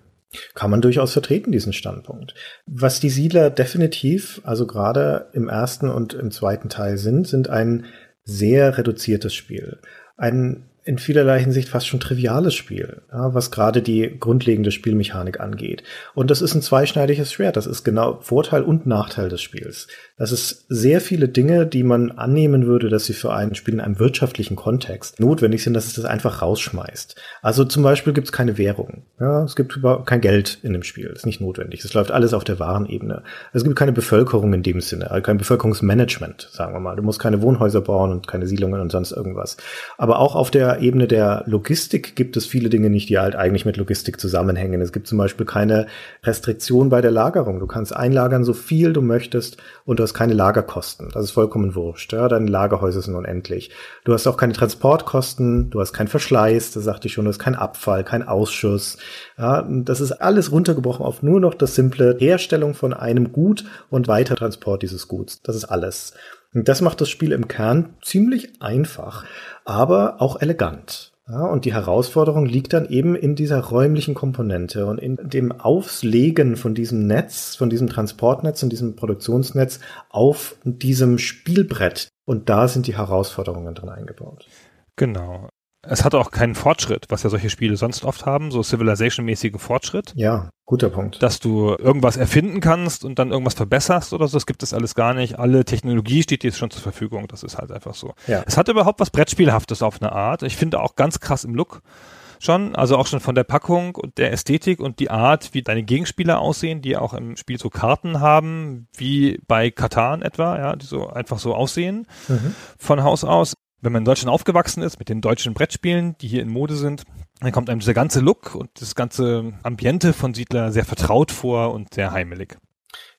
Kann man durchaus vertreten, diesen Standpunkt. Was die Siedler definitiv, also gerade im ersten und im zweiten Teil sind, sind ein sehr reduziertes Spiel. Ein in vielerlei Hinsicht fast schon triviales Spiel, ja, was gerade die grundlegende Spielmechanik angeht. Und das ist ein zweischneidiges Schwert. Das ist genau Vorteil und Nachteil des Spiels. Das ist sehr viele Dinge, die man annehmen würde, dass sie für ein Spiel in einem wirtschaftlichen Kontext notwendig sind, dass es das einfach rausschmeißt. Also zum Beispiel gibt es keine Währung. Ja, es gibt überhaupt kein Geld in dem Spiel. Das ist nicht notwendig. Es läuft alles auf der Warenebene. Es gibt keine Bevölkerung in dem Sinne, also kein Bevölkerungsmanagement, sagen wir mal. Du musst keine Wohnhäuser bauen und keine Siedlungen und sonst irgendwas. Aber auch auf der der Ebene der Logistik gibt es viele Dinge nicht, die halt eigentlich mit Logistik zusammenhängen. Es gibt zum Beispiel keine Restriktion bei der Lagerung. Du kannst einlagern, so viel du möchtest und du hast keine Lagerkosten. Das ist vollkommen wurscht. Ja? Deine Lagerhäuser sind unendlich. Du hast auch keine Transportkosten, du hast keinen Verschleiß, das sagte ich schon, du hast keinen Abfall, keinen Ausschuss. Ja? Das ist alles runtergebrochen auf nur noch das simple Herstellung von einem Gut und Weitertransport dieses Guts. Das ist alles. Und das macht das Spiel im Kern ziemlich einfach, aber auch elegant. Ja, und die Herausforderung liegt dann eben in dieser räumlichen Komponente und in dem Auflegen von diesem Netz, von diesem Transportnetz und diesem Produktionsnetz auf diesem Spielbrett. Und da sind die Herausforderungen drin eingebaut. Genau. Es hat auch keinen Fortschritt, was ja solche Spiele sonst oft haben, so Civilization-mäßigen Fortschritt. Ja, guter Punkt. Dass du irgendwas erfinden kannst und dann irgendwas verbesserst oder so, das gibt es alles gar nicht. Alle Technologie steht dir jetzt schon zur Verfügung, das ist halt einfach so. Ja. Es hat überhaupt was Brettspielhaftes auf eine Art. Ich finde auch ganz krass im Look schon, also auch schon von der Packung und der Ästhetik und die Art, wie deine Gegenspieler aussehen, die auch im Spiel so Karten haben, wie bei Katan etwa, ja, die so einfach so aussehen mhm. von Haus aus wenn man in Deutschland aufgewachsen ist mit den deutschen Brettspielen, die hier in Mode sind, dann kommt einem dieser ganze Look und das ganze Ambiente von Siedler sehr vertraut vor und sehr heimelig.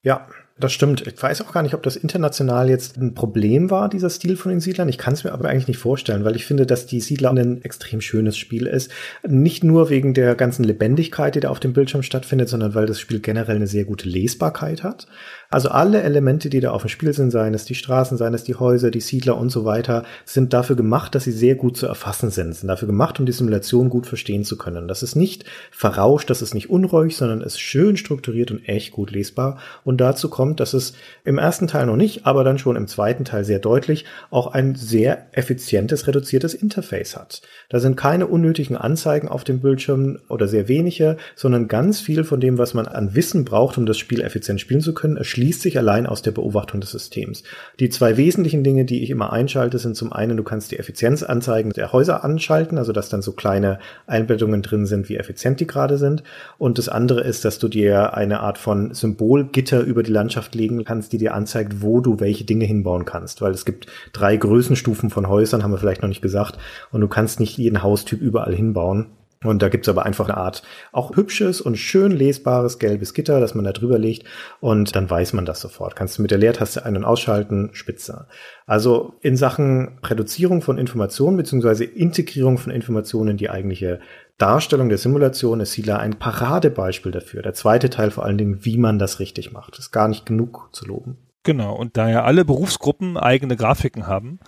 Ja, das stimmt. Ich weiß auch gar nicht, ob das international jetzt ein Problem war, dieser Stil von den Siedlern. Ich kann es mir aber eigentlich nicht vorstellen, weil ich finde, dass die Siedler ein extrem schönes Spiel ist. Nicht nur wegen der ganzen Lebendigkeit, die da auf dem Bildschirm stattfindet, sondern weil das Spiel generell eine sehr gute Lesbarkeit hat. Also alle Elemente, die da auf dem Spiel sind, seien es die Straßen, seien es die Häuser, die Siedler und so weiter, sind dafür gemacht, dass sie sehr gut zu erfassen sind, sind dafür gemacht, um die Simulation gut verstehen zu können. Das ist nicht verrauscht, das ist nicht unruhig, sondern ist schön strukturiert und echt gut lesbar. Und dazu kommt, dass es im ersten Teil noch nicht, aber dann schon im zweiten Teil sehr deutlich auch ein sehr effizientes, reduziertes Interface hat. Da sind keine unnötigen Anzeigen auf dem Bildschirm oder sehr wenige, sondern ganz viel von dem, was man an Wissen braucht, um das Spiel effizient spielen zu können, erschließt erschließt sich allein aus der Beobachtung des Systems. Die zwei wesentlichen Dinge, die ich immer einschalte, sind zum einen, du kannst die Effizienzanzeigen der Häuser anschalten, also dass dann so kleine Einblendungen drin sind, wie effizient die gerade sind. Und das andere ist, dass du dir eine Art von Symbolgitter über die Landschaft legen kannst, die dir anzeigt, wo du welche Dinge hinbauen kannst. Weil es gibt drei Größenstufen von Häusern, haben wir vielleicht noch nicht gesagt. Und du kannst nicht jeden Haustyp überall hinbauen. Und da gibt's aber einfach eine Art auch hübsches und schön lesbares gelbes Gitter, das man da drüber legt und dann weiß man das sofort. Kannst du mit der Leertaste ein- und ausschalten, spitze. Also in Sachen Reduzierung von Informationen beziehungsweise Integrierung von Informationen in die eigentliche Darstellung der Simulation ist Sila ein Paradebeispiel dafür. Der zweite Teil vor allen Dingen, wie man das richtig macht. ist gar nicht genug zu loben. Genau, und da ja alle Berufsgruppen eigene Grafiken haben,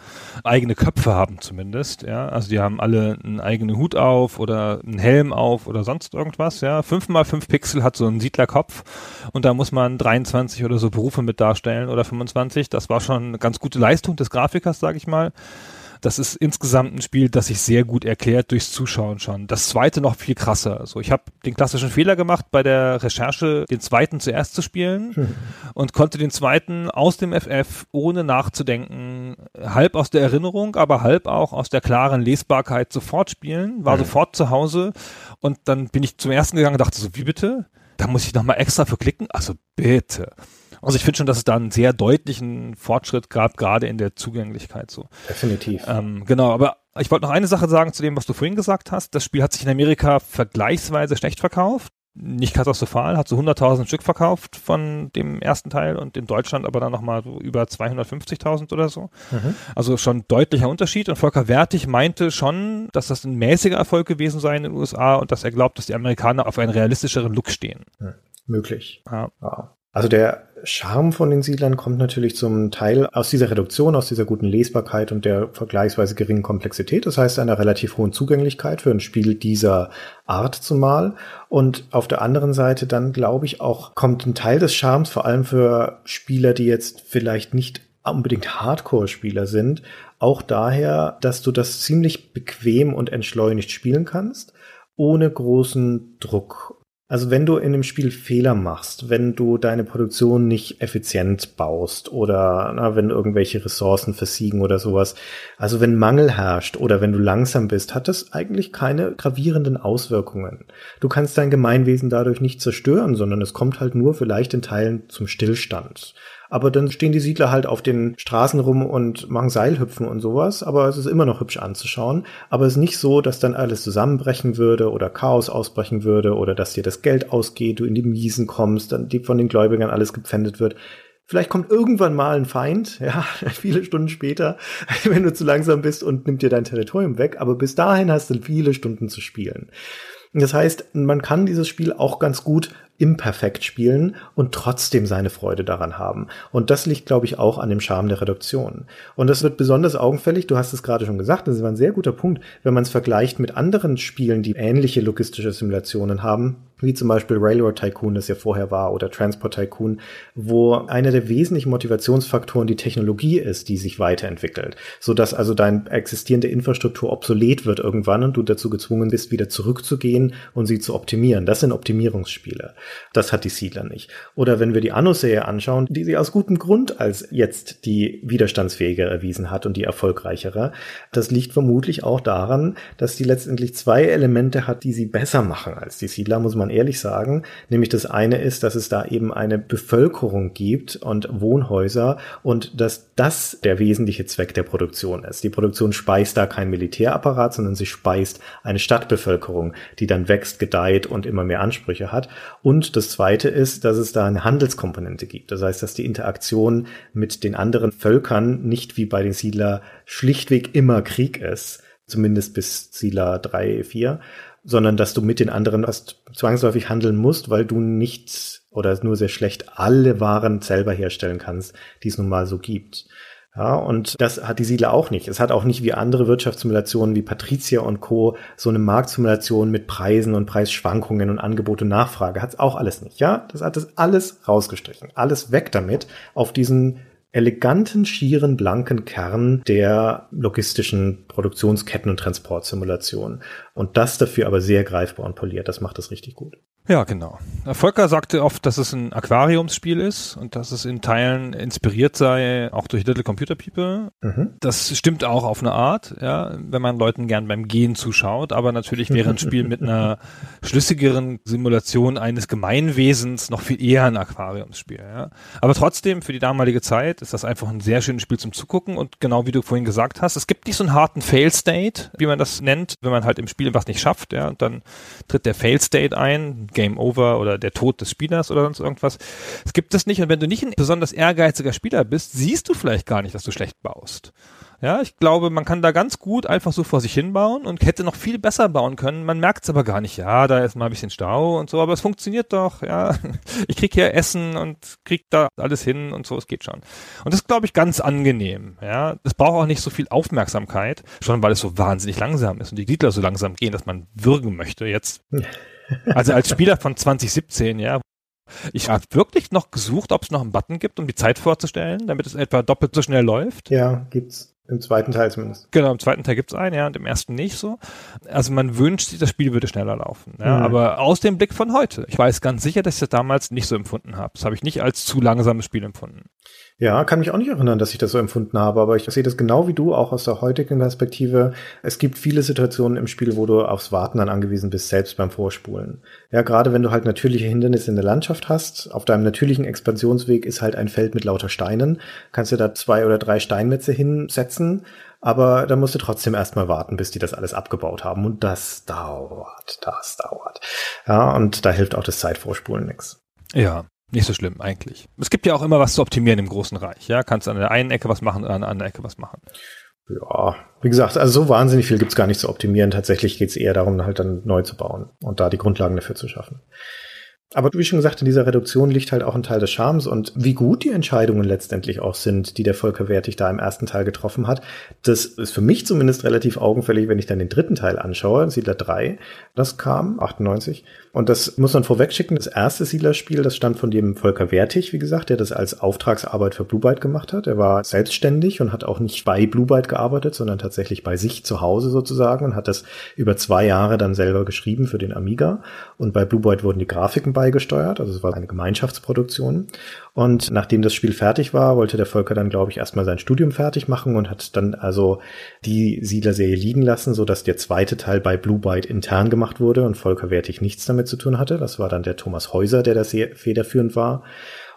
eigene Köpfe haben zumindest, ja, also die haben alle einen eigenen Hut auf oder einen Helm auf oder sonst irgendwas, ja, fünf mal fünf Pixel hat so ein Siedlerkopf und da muss man 23 oder so Berufe mit darstellen oder 25, das war schon eine ganz gute Leistung des Grafikers, sage ich mal. Das ist insgesamt ein Spiel, das sich sehr gut erklärt durchs Zuschauen schon. Das zweite noch viel krasser. Also ich habe den klassischen Fehler gemacht, bei der Recherche den zweiten zuerst zu spielen hm. und konnte den zweiten aus dem FF ohne nachzudenken, halb aus der Erinnerung, aber halb auch aus der klaren Lesbarkeit sofort spielen, war hm. sofort zu Hause und dann bin ich zum ersten gegangen und dachte so, wie bitte? Da muss ich nochmal extra für klicken? Also bitte. Also ich finde schon, dass es da einen sehr deutlichen Fortschritt gab, gerade in der Zugänglichkeit so. Definitiv. Ähm, genau, aber ich wollte noch eine Sache sagen zu dem, was du vorhin gesagt hast. Das Spiel hat sich in Amerika vergleichsweise schlecht verkauft. Nicht katastrophal, hat so 100.000 Stück verkauft von dem ersten Teil und in Deutschland aber dann nochmal so über 250.000 oder so. Mhm. Also schon deutlicher Unterschied und Volker Wertig meinte schon, dass das ein mäßiger Erfolg gewesen sei in den USA und dass er glaubt, dass die Amerikaner auf einen realistischeren Look stehen. Mhm. Möglich. Ja. ja. Also der Charme von den Siedlern kommt natürlich zum Teil aus dieser Reduktion, aus dieser guten Lesbarkeit und der vergleichsweise geringen Komplexität. Das heißt, einer relativ hohen Zugänglichkeit für ein Spiel dieser Art zumal. Und auf der anderen Seite dann, glaube ich, auch kommt ein Teil des Charmes, vor allem für Spieler, die jetzt vielleicht nicht unbedingt Hardcore-Spieler sind, auch daher, dass du das ziemlich bequem und entschleunigt spielen kannst ohne großen Druck. Also wenn du in dem Spiel Fehler machst, wenn du deine Produktion nicht effizient baust oder na, wenn irgendwelche Ressourcen versiegen oder sowas, also wenn Mangel herrscht oder wenn du langsam bist, hat das eigentlich keine gravierenden Auswirkungen. Du kannst dein Gemeinwesen dadurch nicht zerstören, sondern es kommt halt nur vielleicht in Teilen zum Stillstand. Aber dann stehen die Siedler halt auf den Straßen rum und machen Seilhüpfen und sowas, aber es ist immer noch hübsch anzuschauen. Aber es ist nicht so, dass dann alles zusammenbrechen würde oder Chaos ausbrechen würde oder dass dir das Geld ausgeht, du in die Miesen kommst, dann die von den Gläubigern alles gepfändet wird. Vielleicht kommt irgendwann mal ein Feind, ja, viele Stunden später, wenn du zu langsam bist und nimmt dir dein Territorium weg, aber bis dahin hast du viele Stunden zu spielen. Das heißt, man kann dieses Spiel auch ganz gut imperfekt spielen und trotzdem seine Freude daran haben. Und das liegt, glaube ich, auch an dem Charme der Reduktion. Und das wird besonders augenfällig, du hast es gerade schon gesagt, das war ein sehr guter Punkt, wenn man es vergleicht mit anderen Spielen, die ähnliche logistische Simulationen haben, wie zum Beispiel Railroad Tycoon, das ja vorher war, oder Transport Tycoon, wo einer der wesentlichen Motivationsfaktoren die Technologie ist, die sich weiterentwickelt, so dass also deine existierende Infrastruktur obsolet wird irgendwann und du dazu gezwungen bist, wieder zurückzugehen und sie zu optimieren. Das sind Optimierungsspiele. Das hat die Siedler nicht. Oder wenn wir die Anno-Serie anschauen, die sich aus gutem Grund als jetzt die widerstandsfähige erwiesen hat und die erfolgreichere, das liegt vermutlich auch daran, dass die letztendlich zwei Elemente hat, die sie besser machen als die Siedler, muss man ehrlich sagen. Nämlich das eine ist, dass es da eben eine Bevölkerung gibt und Wohnhäuser und dass das der wesentliche Zweck der Produktion ist. Die Produktion speist da kein Militärapparat, sondern sie speist eine Stadtbevölkerung, die dann wächst, gedeiht und immer mehr Ansprüche hat. Und das Zweite ist, dass es da eine Handelskomponente gibt. Das heißt, dass die Interaktion mit den anderen Völkern nicht wie bei den Siedler schlichtweg immer Krieg ist, zumindest bis Siedler 3, 4, sondern dass du mit den anderen fast zwangsläufig handeln musst, weil du nicht oder nur sehr schlecht alle Waren selber herstellen kannst, die es nun mal so gibt. Ja, und das hat die Siedler auch nicht. Es hat auch nicht wie andere Wirtschaftssimulationen wie Patricia und Co. so eine Marktsimulation mit Preisen und Preisschwankungen und Angebot und Nachfrage. Hat es auch alles nicht. Ja, das hat es alles rausgestrichen. Alles weg damit auf diesen eleganten, schieren, blanken Kern der logistischen Produktionsketten und Transportsimulation. Und das dafür aber sehr greifbar und poliert. Das macht das richtig gut. Ja, genau. Volker sagte oft, dass es ein Aquariumsspiel ist und dass es in Teilen inspiriert sei, auch durch Little Computer People. Mhm. Das stimmt auch auf eine Art, ja, wenn man Leuten gern beim Gehen zuschaut, aber natürlich wäre ein Spiel mit einer schlüssigeren Simulation eines Gemeinwesens noch viel eher ein Aquariumsspiel, ja. Aber trotzdem, für die damalige Zeit ist das einfach ein sehr schönes Spiel zum Zugucken und genau wie du vorhin gesagt hast, es gibt nicht so einen harten Fail-State, wie man das nennt, wenn man halt im Spiel was nicht schafft, ja, und dann tritt der Fail-State ein, Game Over oder der Tod des Spielers oder sonst irgendwas. Es gibt es nicht und wenn du nicht ein besonders ehrgeiziger Spieler bist, siehst du vielleicht gar nicht, dass du schlecht baust. Ja, ich glaube, man kann da ganz gut einfach so vor sich hin bauen und hätte noch viel besser bauen können. Man merkt es aber gar nicht. Ja, da ist mal ein bisschen Stau und so, aber es funktioniert doch. Ja, ich krieg hier Essen und krieg da alles hin und so, es geht schon. Und das ist, glaube ich, ganz angenehm. Ja, es braucht auch nicht so viel Aufmerksamkeit, schon weil es so wahnsinnig langsam ist und die Glieder so langsam gehen, dass man würgen möchte. Jetzt Also als Spieler von 2017, ja. Ich habe wirklich noch gesucht, ob es noch einen Button gibt, um die Zeit vorzustellen, damit es etwa doppelt so schnell läuft. Ja, gibt's. Im zweiten Teil zumindest. Genau, im zweiten Teil gibt's einen, ja, und im ersten nicht so. Also man wünscht sich, das Spiel würde schneller laufen. Ja, mhm. Aber aus dem Blick von heute. Ich weiß ganz sicher, dass ich das damals nicht so empfunden habe. Das habe ich nicht als zu langsames Spiel empfunden. Ja, kann mich auch nicht erinnern, dass ich das so empfunden habe, aber ich sehe das genau wie du, auch aus der heutigen Perspektive. Es gibt viele Situationen im Spiel, wo du aufs Warten dann angewiesen bist, selbst beim Vorspulen. Ja, gerade wenn du halt natürliche Hindernisse in der Landschaft hast, auf deinem natürlichen Expansionsweg ist halt ein Feld mit lauter Steinen, kannst du da zwei oder drei Steinmetze hinsetzen, aber da musst du trotzdem erstmal warten, bis die das alles abgebaut haben und das dauert, das dauert. Ja, und da hilft auch das Zeitvorspulen nix. Ja, nicht so schlimm eigentlich. Es gibt ja auch immer was zu optimieren im großen Reich. Ja, kannst an der einen Ecke was machen und an der anderen Ecke was machen. Ja, wie gesagt, also so wahnsinnig viel gibt's gar nicht zu optimieren. Tatsächlich geht's eher darum, halt dann neu zu bauen und da die Grundlagen dafür zu schaffen. Aber wie schon gesagt, in dieser Reduktion liegt halt auch ein Teil des Charmes und wie gut die Entscheidungen letztendlich auch sind, die der Volker Wertig da im ersten Teil getroffen hat. Das ist für mich zumindest relativ augenfällig, wenn ich dann den dritten Teil anschaue, Siedler 3. Das kam 98 und das muss man vorweg schicken. Das erste Siedlerspiel, das stand von dem Volker Wertig, wie gesagt, der das als Auftragsarbeit für Blue Byte gemacht hat. Er war selbstständig und hat auch nicht bei Blue Byte gearbeitet, sondern tatsächlich bei sich zu Hause sozusagen und hat das über zwei Jahre dann selber geschrieben für den Amiga. Und bei Blue Byte wurden die Grafiken beigesteuert, also es war eine Gemeinschaftsproduktion. Und nachdem das Spiel fertig war, wollte der Volker dann, glaube ich, erstmal sein Studium fertig machen und hat dann also die Siedler-Serie liegen lassen, so dass der zweite Teil bei Blue Byte intern gemacht wurde und Volker Wertig nichts damit zu tun hatte. Das war dann der Thomas Häuser, der das federführend war.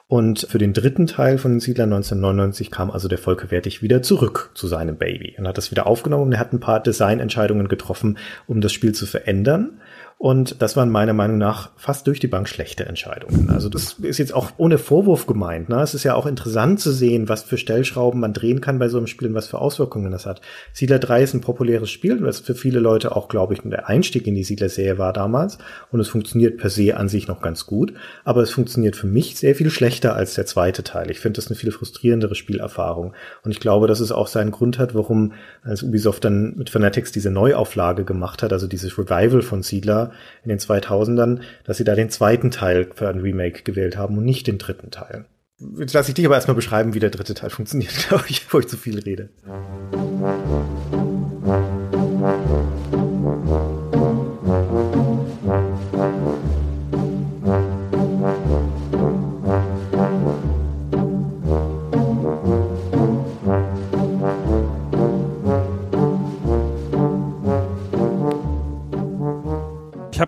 Und für den dritten Teil von den Siedlern 1999 kam also der Volker Wertig wieder zurück zu seinem Baby und hat das wieder aufgenommen und er hat ein paar Designentscheidungen getroffen, um das Spiel zu verändern. Und das waren meiner Meinung nach fast durch die Bank schlechte Entscheidungen. Also das ist jetzt auch ohne Vorwurf gemeint. Ne? Es ist ja auch interessant zu sehen, was für Stellschrauben man drehen kann bei so einem Spiel und was für Auswirkungen das hat. Siedler 3 ist ein populäres Spiel, was für viele Leute auch, glaube ich, der Einstieg in die Siedler-Serie war damals. Und es funktioniert per se an sich noch ganz gut. Aber es funktioniert für mich sehr viel schlechter als der zweite Teil. Ich finde das eine viel frustrierendere Spielerfahrung. Und ich glaube, dass es auch seinen Grund hat, warum als Ubisoft dann mit Fanatics diese Neuauflage gemacht hat, also dieses Revival von Siedler, in den 2000ern, dass sie da den zweiten Teil für ein Remake gewählt haben und nicht den dritten Teil. Jetzt lasse ich dich aber erstmal beschreiben, wie der dritte Teil funktioniert, glaube ich, bevor ich zu viel rede.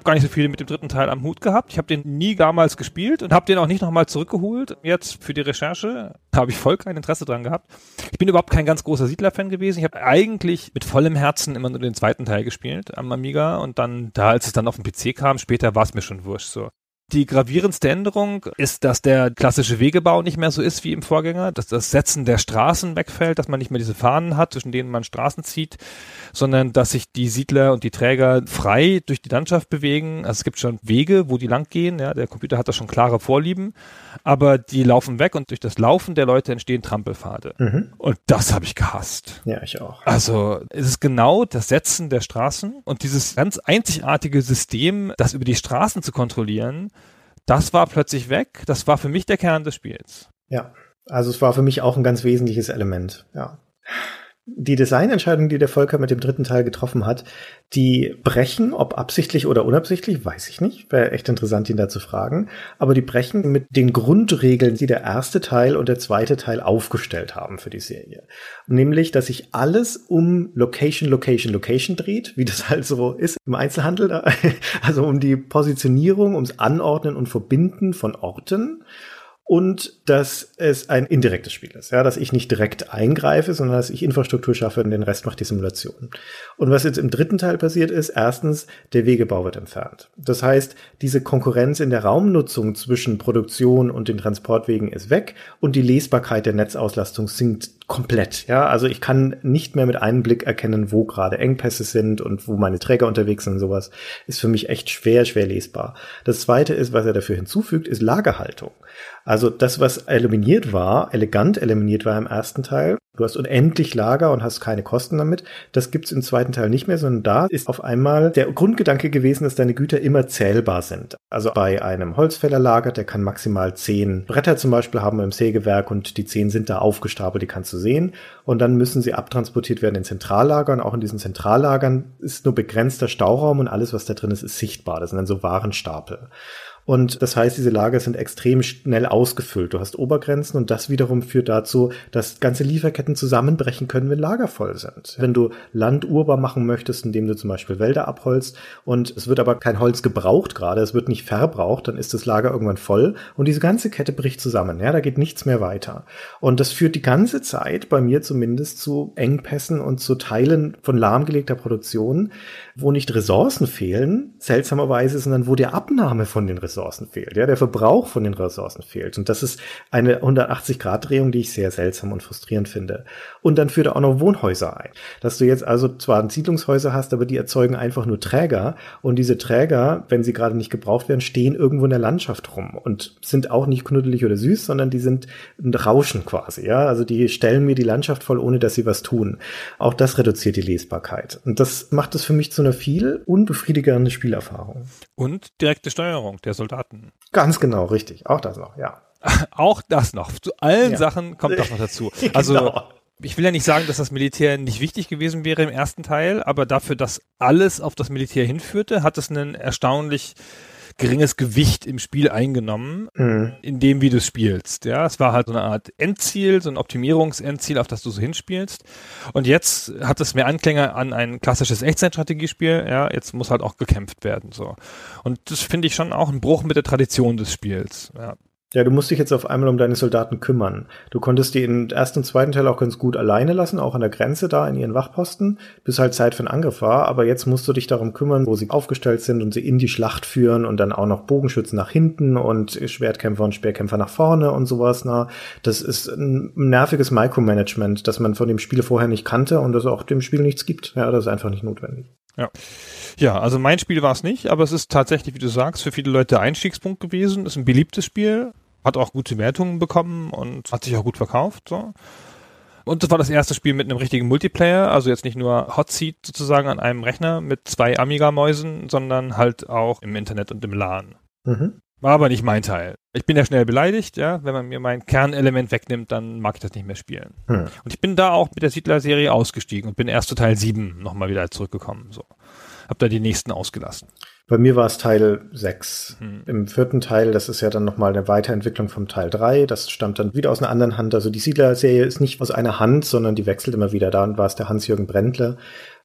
Habe gar nicht so viel mit dem dritten Teil am Hut gehabt. Ich habe den nie damals gespielt und habe den auch nicht nochmal zurückgeholt. Jetzt für die Recherche habe ich voll kein Interesse dran gehabt. Ich bin überhaupt kein ganz großer Siedler-Fan gewesen. Ich habe eigentlich mit vollem Herzen immer nur den zweiten Teil gespielt am Amiga und dann, da als es dann auf den PC kam, später war es mir schon wurscht so. Die gravierendste Änderung ist, dass der klassische Wegebau nicht mehr so ist wie im Vorgänger, dass das Setzen der Straßen wegfällt, dass man nicht mehr diese Fahnen hat, zwischen denen man Straßen zieht, sondern dass sich die Siedler und die Träger frei durch die Landschaft bewegen. Also es gibt schon Wege, wo die lang gehen, ja, der Computer hat da schon klare Vorlieben, aber die laufen weg und durch das Laufen der Leute entstehen Trampelpfade. Mhm. Und das habe ich gehasst. Ja, ich auch. Also es ist genau das Setzen der Straßen und dieses ganz einzigartige System, das über die Straßen zu kontrollieren, das war plötzlich weg. Das war für mich der Kern des Spiels. Ja, also es war für mich auch ein ganz wesentliches Element. Ja die Designentscheidung, die der Volker mit dem dritten Teil getroffen hat, die brechen, ob absichtlich oder unabsichtlich, weiß ich nicht. Wäre echt interessant, ihn da zu fragen. Aber die brechen mit den Grundregeln, die der erste Teil und der zweite Teil aufgestellt haben für die Serie. Nämlich, dass sich alles um Location, Location, Location dreht, wie das halt so ist im Einzelhandel. Also um die Positionierung, ums Anordnen und Verbinden von Orten und dass es ein indirektes Spiel ist, ja, dass ich nicht direkt eingreife, sondern dass ich Infrastruktur schaffe und den Rest macht die Simulation. Und was jetzt im dritten Teil passiert ist, erstens, der Wegebau wird entfernt. Das heißt, diese Konkurrenz in der Raumnutzung zwischen Produktion und den Transportwegen ist weg und die Lesbarkeit der Netzauslastung sinkt komplett. Ja, also ich kann nicht mehr mit einem Blick erkennen, wo gerade Engpässe sind und wo meine Träger unterwegs sind und sowas. Ist für mich echt schwer, schwer lesbar. Das zweite ist, was er dafür hinzufügt, ist Lagerhaltung. Also das, was eliminiert war, elegant eliminiert war im ersten Teil, du hast unendlich Lager und hast keine Kosten damit, das gibt's im zweiten Teil nicht mehr, sondern da ist auf einmal der Grundgedanke gewesen, dass deine Güter immer zählbar sind. Also bei einem Holzfällerlager, der kann maximal zehn Bretter zum Beispiel haben im Sägewerk und die zehn sind da aufgestapelt, die kannst du sehen. Und dann müssen sie abtransportiert werden in Zentrallagern. Auch in diesen Zentrallagern ist nur begrenzter Stauraum und alles, was da drin ist, ist sichtbar. Das sind dann so Warenstapel. Und das heißt, diese Lager sind extrem schnell ausgefüllt. Du hast Obergrenzen und das wiederum führt dazu, dass ganze Lieferketten zusammenbrechen können, wenn Lager voll sind. Wenn du Land urbar machen möchtest, indem du zum Beispiel Wälder abholst und es wird aber kein Holz gebraucht gerade, es wird nicht verbraucht, dann ist das Lager irgendwann voll und diese ganze Kette bricht zusammen. Ja, da geht nichts mehr weiter. Und das führt die ganze Zeit, bei mir zumindest, zu Engpässen und zu Teilen von lahmgelegter Produktion, wo nicht Ressourcen fehlen, seltsamerweise, sondern wo der Abnahme von den Ressourcen fehlt, ja, der Verbrauch von den Ressourcen fehlt. Und das ist eine 180-Grad-Drehung, die ich sehr seltsam und frustrierend finde. Und dann führt er auch noch Wohnhäuser ein. Dass du jetzt also zwar Siedlungshäuser hast, aber die erzeugen einfach nur Träger. Und diese Träger, wenn sie gerade nicht gebraucht werden, stehen irgendwo in der Landschaft rum und sind auch nicht knuddelig oder süß, sondern die sind ein Rauschen quasi, ja. Also die stellen mir die Landschaft voll, ohne dass sie was tun. Auch das reduziert die Lesbarkeit. Und das macht es für mich zu einer viel unbefriedigende Spielerfahrung. Und direkte Steuerung der Soldaten. Ganz genau, richtig. Auch das noch, ja. Auch das noch. Zu allen ja. Sachen kommt das noch dazu. Also genau. ich will ja nicht sagen, dass das Militär nicht wichtig gewesen wäre im ersten Teil, aber dafür, dass alles auf das Militär hinführte, hat es einen erstaunlich geringes Gewicht im Spiel eingenommen, mhm. in dem, wie du spielst. Ja, es war halt so eine Art Endziel, so ein Optimierungsendziel, auf das du so hinspielst. Und jetzt hat es mehr Anklänge an ein klassisches Echtzeitstrategiespiel. Ja, jetzt muss halt auch gekämpft werden, so. Und das finde ich schon auch ein Bruch mit der Tradition des Spiels. Ja. Ja, du musst dich jetzt auf einmal um deine Soldaten kümmern. Du konntest die im ersten und zweiten Teil auch ganz gut alleine lassen, auch an der Grenze da in ihren Wachposten, bis halt Zeit für einen Angriff war. Aber jetzt musst du dich darum kümmern, wo sie aufgestellt sind und sie in die Schlacht führen und dann auch noch Bogenschützen nach hinten und Schwertkämpfer und Speerkämpfer nach vorne und sowas. Na, das ist ein nerviges Micromanagement, das man von dem Spiel vorher nicht kannte und das auch dem Spiel nichts gibt. Ja, das ist einfach nicht notwendig. Ja. Ja, also mein Spiel war es nicht, aber es ist tatsächlich, wie du sagst, für viele Leute Einstiegspunkt gewesen. Ist ein beliebtes Spiel, hat auch gute Wertungen bekommen und hat sich auch gut verkauft. So. Und das war das erste Spiel mit einem richtigen Multiplayer, also jetzt nicht nur Hot Seat sozusagen an einem Rechner mit zwei Amiga-Mäusen, sondern halt auch im Internet und im LAN. Mhm. War aber nicht mein Teil. Ich bin ja schnell beleidigt, ja. Wenn man mir mein Kernelement wegnimmt, dann mag ich das nicht mehr spielen. Hm. Und ich bin da auch mit der Siedler-Serie ausgestiegen und bin erst zu Teil 7 nochmal wieder zurückgekommen. So. Hab da die nächsten ausgelassen. Bei mir war es Teil 6. Hm. Im vierten Teil, das ist ja dann nochmal eine Weiterentwicklung vom Teil 3. Das stammt dann wieder aus einer anderen Hand. Also die Siedler-Serie ist nicht aus einer Hand, sondern die wechselt immer wieder. Da war es der Hans-Jürgen Brendle,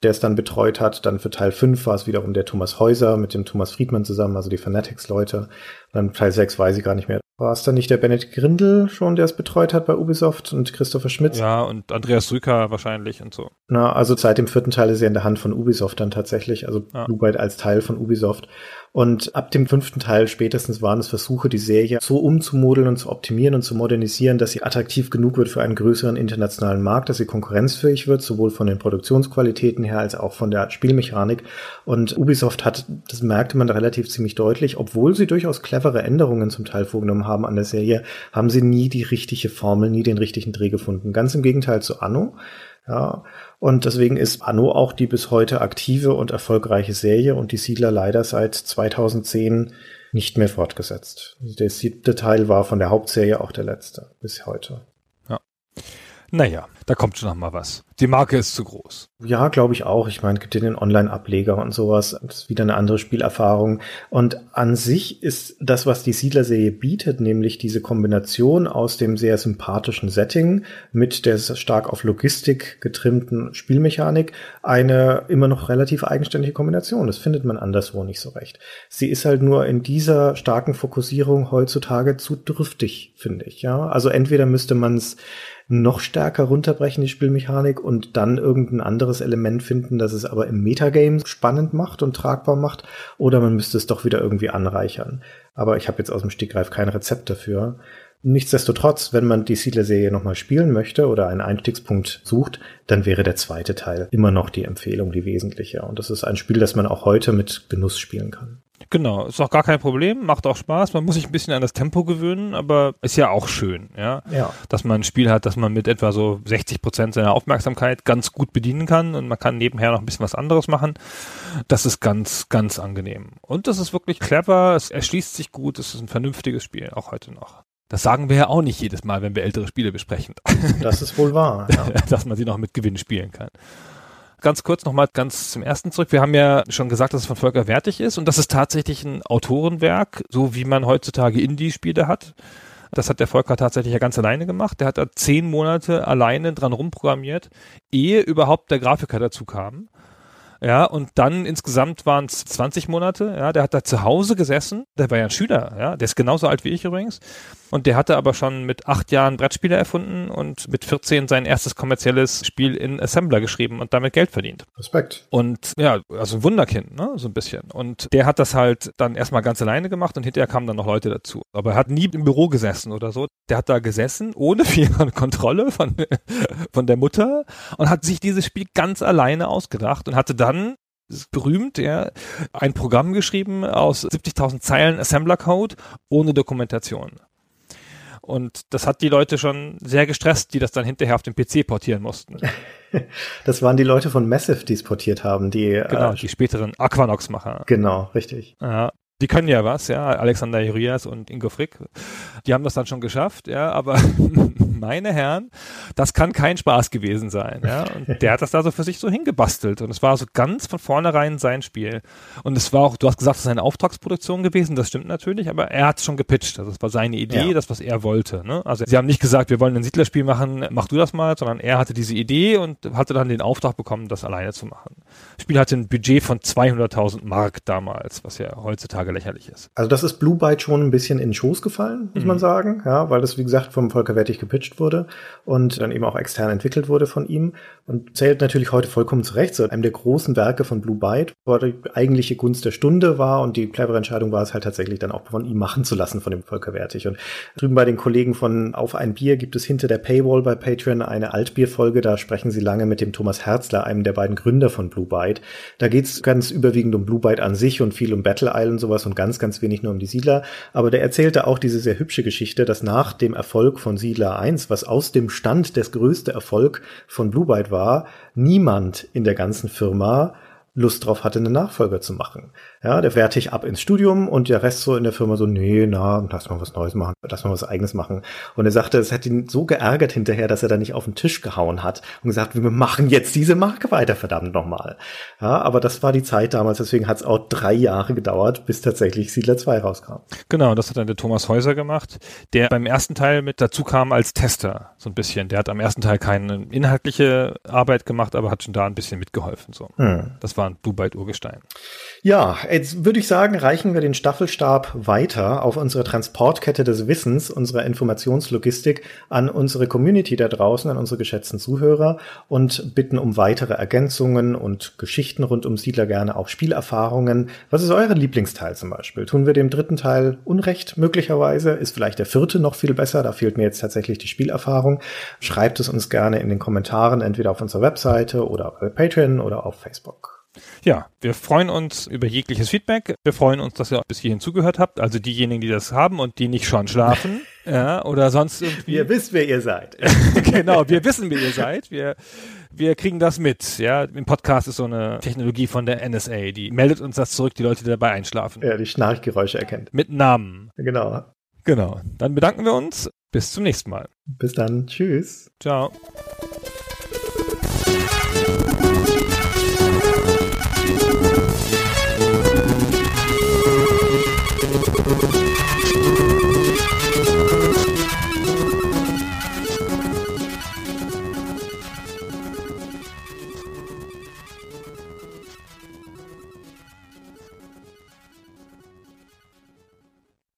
der es dann betreut hat. Dann für Teil 5 war es wiederum der Thomas Häuser mit dem Thomas Friedmann zusammen, also die Fanatics-Leute. Dann Teil 6 weiß ich gar nicht mehr. War es dann nicht der Benedikt Grindel schon, der es betreut hat bei Ubisoft und Christopher Schmidt? Ja, und Andreas Rücker wahrscheinlich und so. Na, also seit dem vierten Teil ist er in der Hand von Ubisoft dann tatsächlich, also ja. Blue Byte als Teil von Ubisoft. Und ab dem fünften Teil spätestens waren es Versuche, die Serie so umzumodeln und zu optimieren und zu modernisieren, dass sie attraktiv genug wird für einen größeren internationalen Markt, dass sie konkurrenzfähig wird, sowohl von den Produktionsqualitäten her als auch von der Spielmechanik. Und Ubisoft hat, das merkte man relativ ziemlich deutlich, obwohl sie durchaus clevere Änderungen zum Teil vorgenommen haben an der Serie, haben sie nie die richtige Formel, nie den richtigen Dreh gefunden. Ganz im Gegenteil zu Anno. Ja, und deswegen ist Anno auch die bis heute aktive und erfolgreiche Serie und die Siedler leider seit 2010 nicht mehr fortgesetzt. Der siebte Teil war von der Hauptserie auch der letzte bis heute. Ja. Naja, da kommt schon noch mal was. Die Marke ist zu groß. Ja, glaube ich auch. Ich meine, gibt ja den Online-Ableger und sowas. Das ist wieder eine andere Spielerfahrung. Und an sich ist das, was die Siedler-Serie bietet, nämlich diese Kombination aus dem sehr sympathischen Setting mit der stark auf Logistik getrimmten Spielmechanik, eine immer noch relativ eigenständige Kombination. Das findet man anderswo nicht so recht. Sie ist halt nur in dieser starken Fokussierung heutzutage zu drüftig, finde ich. Ja, also entweder müsste man es noch stärker runterbrechen, die Spielmechanik, und dann irgendein anderes Element finden, das es aber im Metagame spannend macht und tragbar macht, oder man müsste es doch wieder irgendwie anreichern. Aber ich habe jetzt aus dem Stegreif kein Rezept dafür. Nichtsdestotrotz, wenn man die Siedler-Serie nochmal spielen möchte oder einen Einstiegspunkt sucht, dann wäre der zweite Teil immer noch die Empfehlung, die wesentliche. Und das ist ein Spiel, das man auch heute mit Genuss spielen kann. Genau, ist auch gar kein Problem, macht auch Spaß. Man muss sich ein bisschen an das Tempo gewöhnen, aber ist ja auch schön, ja. ja. Dass man ein Spiel hat, das man mit etwa so 60 Prozent seiner Aufmerksamkeit ganz gut bedienen kann und man kann nebenher noch ein bisschen was anderes machen. Das ist ganz, ganz angenehm. Und das ist wirklich clever, es erschließt sich gut, es ist ein vernünftiges Spiel, auch heute noch. Das sagen wir ja auch nicht jedes Mal, wenn wir ältere Spiele besprechen. Das ist wohl wahr. Ja. Dass man sie noch mit Gewinn spielen kann ganz kurz nochmal ganz zum ersten zurück. Wir haben ja schon gesagt, dass es von Volker Wertig ist und das ist tatsächlich ein Autorenwerk, so wie man heutzutage Indie-Spiele hat. Das hat der Volker tatsächlich ja ganz alleine gemacht. Der hat da zehn Monate alleine dran rumprogrammiert, ehe überhaupt der Grafiker dazu kam. Ja, und dann insgesamt waren es 20 Monate. Ja, der hat da zu Hause gesessen. Der war ja ein Schüler. Ja, der ist genauso alt wie ich übrigens. Und der hatte aber schon mit acht Jahren Brettspiele erfunden und mit 14 sein erstes kommerzielles Spiel in Assembler geschrieben und damit Geld verdient. Respekt. Und ja, also ein Wunderkind, ne, so ein bisschen. Und der hat das halt dann erstmal ganz alleine gemacht und hinterher kamen dann noch Leute dazu. Aber er hat nie im Büro gesessen oder so. Der hat da gesessen, ohne viel Kontrolle von, von der Mutter und hat sich dieses Spiel ganz alleine ausgedacht und hatte dann ist berühmt, ja, ein Programm geschrieben aus 70.000 Zeilen Assembler Code ohne Dokumentation. Und das hat die Leute schon sehr gestresst, die das dann hinterher auf den PC portieren mussten. Das waren die Leute von Massive, die es portiert haben, die genau, äh, die späteren Aquanox-Macher. Genau, richtig. Ja, die können ja was, ja, Alexander Jurias und Ingo Frick, die haben das dann schon geschafft, ja, aber meine Herren, das kann kein Spaß gewesen sein, ja, und der hat das da so für sich so hingebastelt und es war so ganz von vornherein sein Spiel und es war auch, du hast gesagt, es ist eine Auftragsproduktion gewesen, das stimmt natürlich, aber er hat es schon gepitcht, also es war seine Idee, ja. das, was er wollte, ne, also sie haben nicht gesagt, wir wollen ein Siedlerspiel machen, mach du das mal, sondern er hatte diese Idee und hatte dann den Auftrag bekommen, das alleine zu machen. Das Spiel hatte ein Budget von 200.000 Mark damals, was ja heutzutage heutzutage lächerlich ist. Also das ist Blue Byte schon ein bisschen in den Schoß gefallen, muss mhm. man sagen, ja, weil das, wie gesagt, vom Volker Wertig gepitcht wurde und dann eben auch extern entwickelt wurde von ihm und zählt natürlich heute vollkommen zurecht zu einem der großen Werke von Blue Byte, wo die eigentliche Gunst der Stunde war und die clevere Entscheidung war es halt tatsächlich dann auch von ihm machen zu lassen, von dem Volker Wertig. Und drüben bei den Kollegen von Auf ein Bier gibt es hinter der Paywall bei Patreon eine Altbierfolge, da sprechen sie lange mit dem Thomas Herzler, einem der beiden Gründer von Blue Byte. Da geht's ganz überwiegend um Blue Byte an sich und viel um Battle Island sowas und ganz, ganz wenig nur um die Siedler. Aber der erzählte auch diese sehr hübsche Geschichte, dass nach dem Erfolg von Siedler 1, was aus dem Stand des größte Erfolg von Blue Byte war, niemand in der ganzen Firma Lust drauf hatte, einen Nachfolger zu machen. Ja, der fertig ab ins Studium und der Rest so in der Firma so, nee, na, lass mal was Neues machen, lass mal was Eigenes machen. Und er sagte, es hat ihn so geärgert hinterher, dass er da nicht auf den Tisch gehauen hat und gesagt, wir machen jetzt diese Marke weiter, verdammt nochmal. Ja, aber das war die Zeit damals, deswegen hat es auch drei Jahre gedauert, bis tatsächlich Siedler 2 rauskam. Genau, das hat dann der Thomas Häuser gemacht, der beim ersten Teil mit dazu kam als Tester, so ein bisschen. Der hat am ersten Teil keine inhaltliche Arbeit gemacht, aber hat schon da ein bisschen mitgeholfen, so. Hm. Das war waren Byte Urgestein. Ja, jetzt würde ich sagen, reichen wir den Staffelstab weiter auf unsere Transportkette des Wissens, unserer Informationslogistik an unsere Community da draußen, an unsere geschätzten Zuhörer und bitten um weitere Ergänzungen und Geschichten rund um Siedler gerne auch Spielerfahrungen. Was ist euer Lieblingsteil zum Beispiel? Tun wir dem dritten Teil Unrecht möglicherweise? Ist vielleicht der vierte noch viel besser? Da fehlt mir jetzt tatsächlich die Spielerfahrung. Schreibt es uns gerne in den Kommentaren, entweder auf unserer Webseite oder bei Patreon oder auf Facebook. Ja, wir freuen uns über jegliches Feedback. Wir freuen uns, dass ihr bis hierhin zugehört habt. Also diejenigen, die das haben und die nicht schon schlafen. ja, oder sonst irgendwie. Ihr wisst, wer ihr seid. genau, wir wissen, wer ihr seid. Wir, wir kriegen das mit. Ja, im Podcast ist so eine Technologie von der NSA, die meldet uns das zurück, die Leute, die dabei einschlafen. Ja, die Schnarchgeräusche erkennt. Mit Namen. Genau. Genau. Dann bedanken wir uns. Bis zum nächsten Mal. Bis dann. Tschüss. Ciao.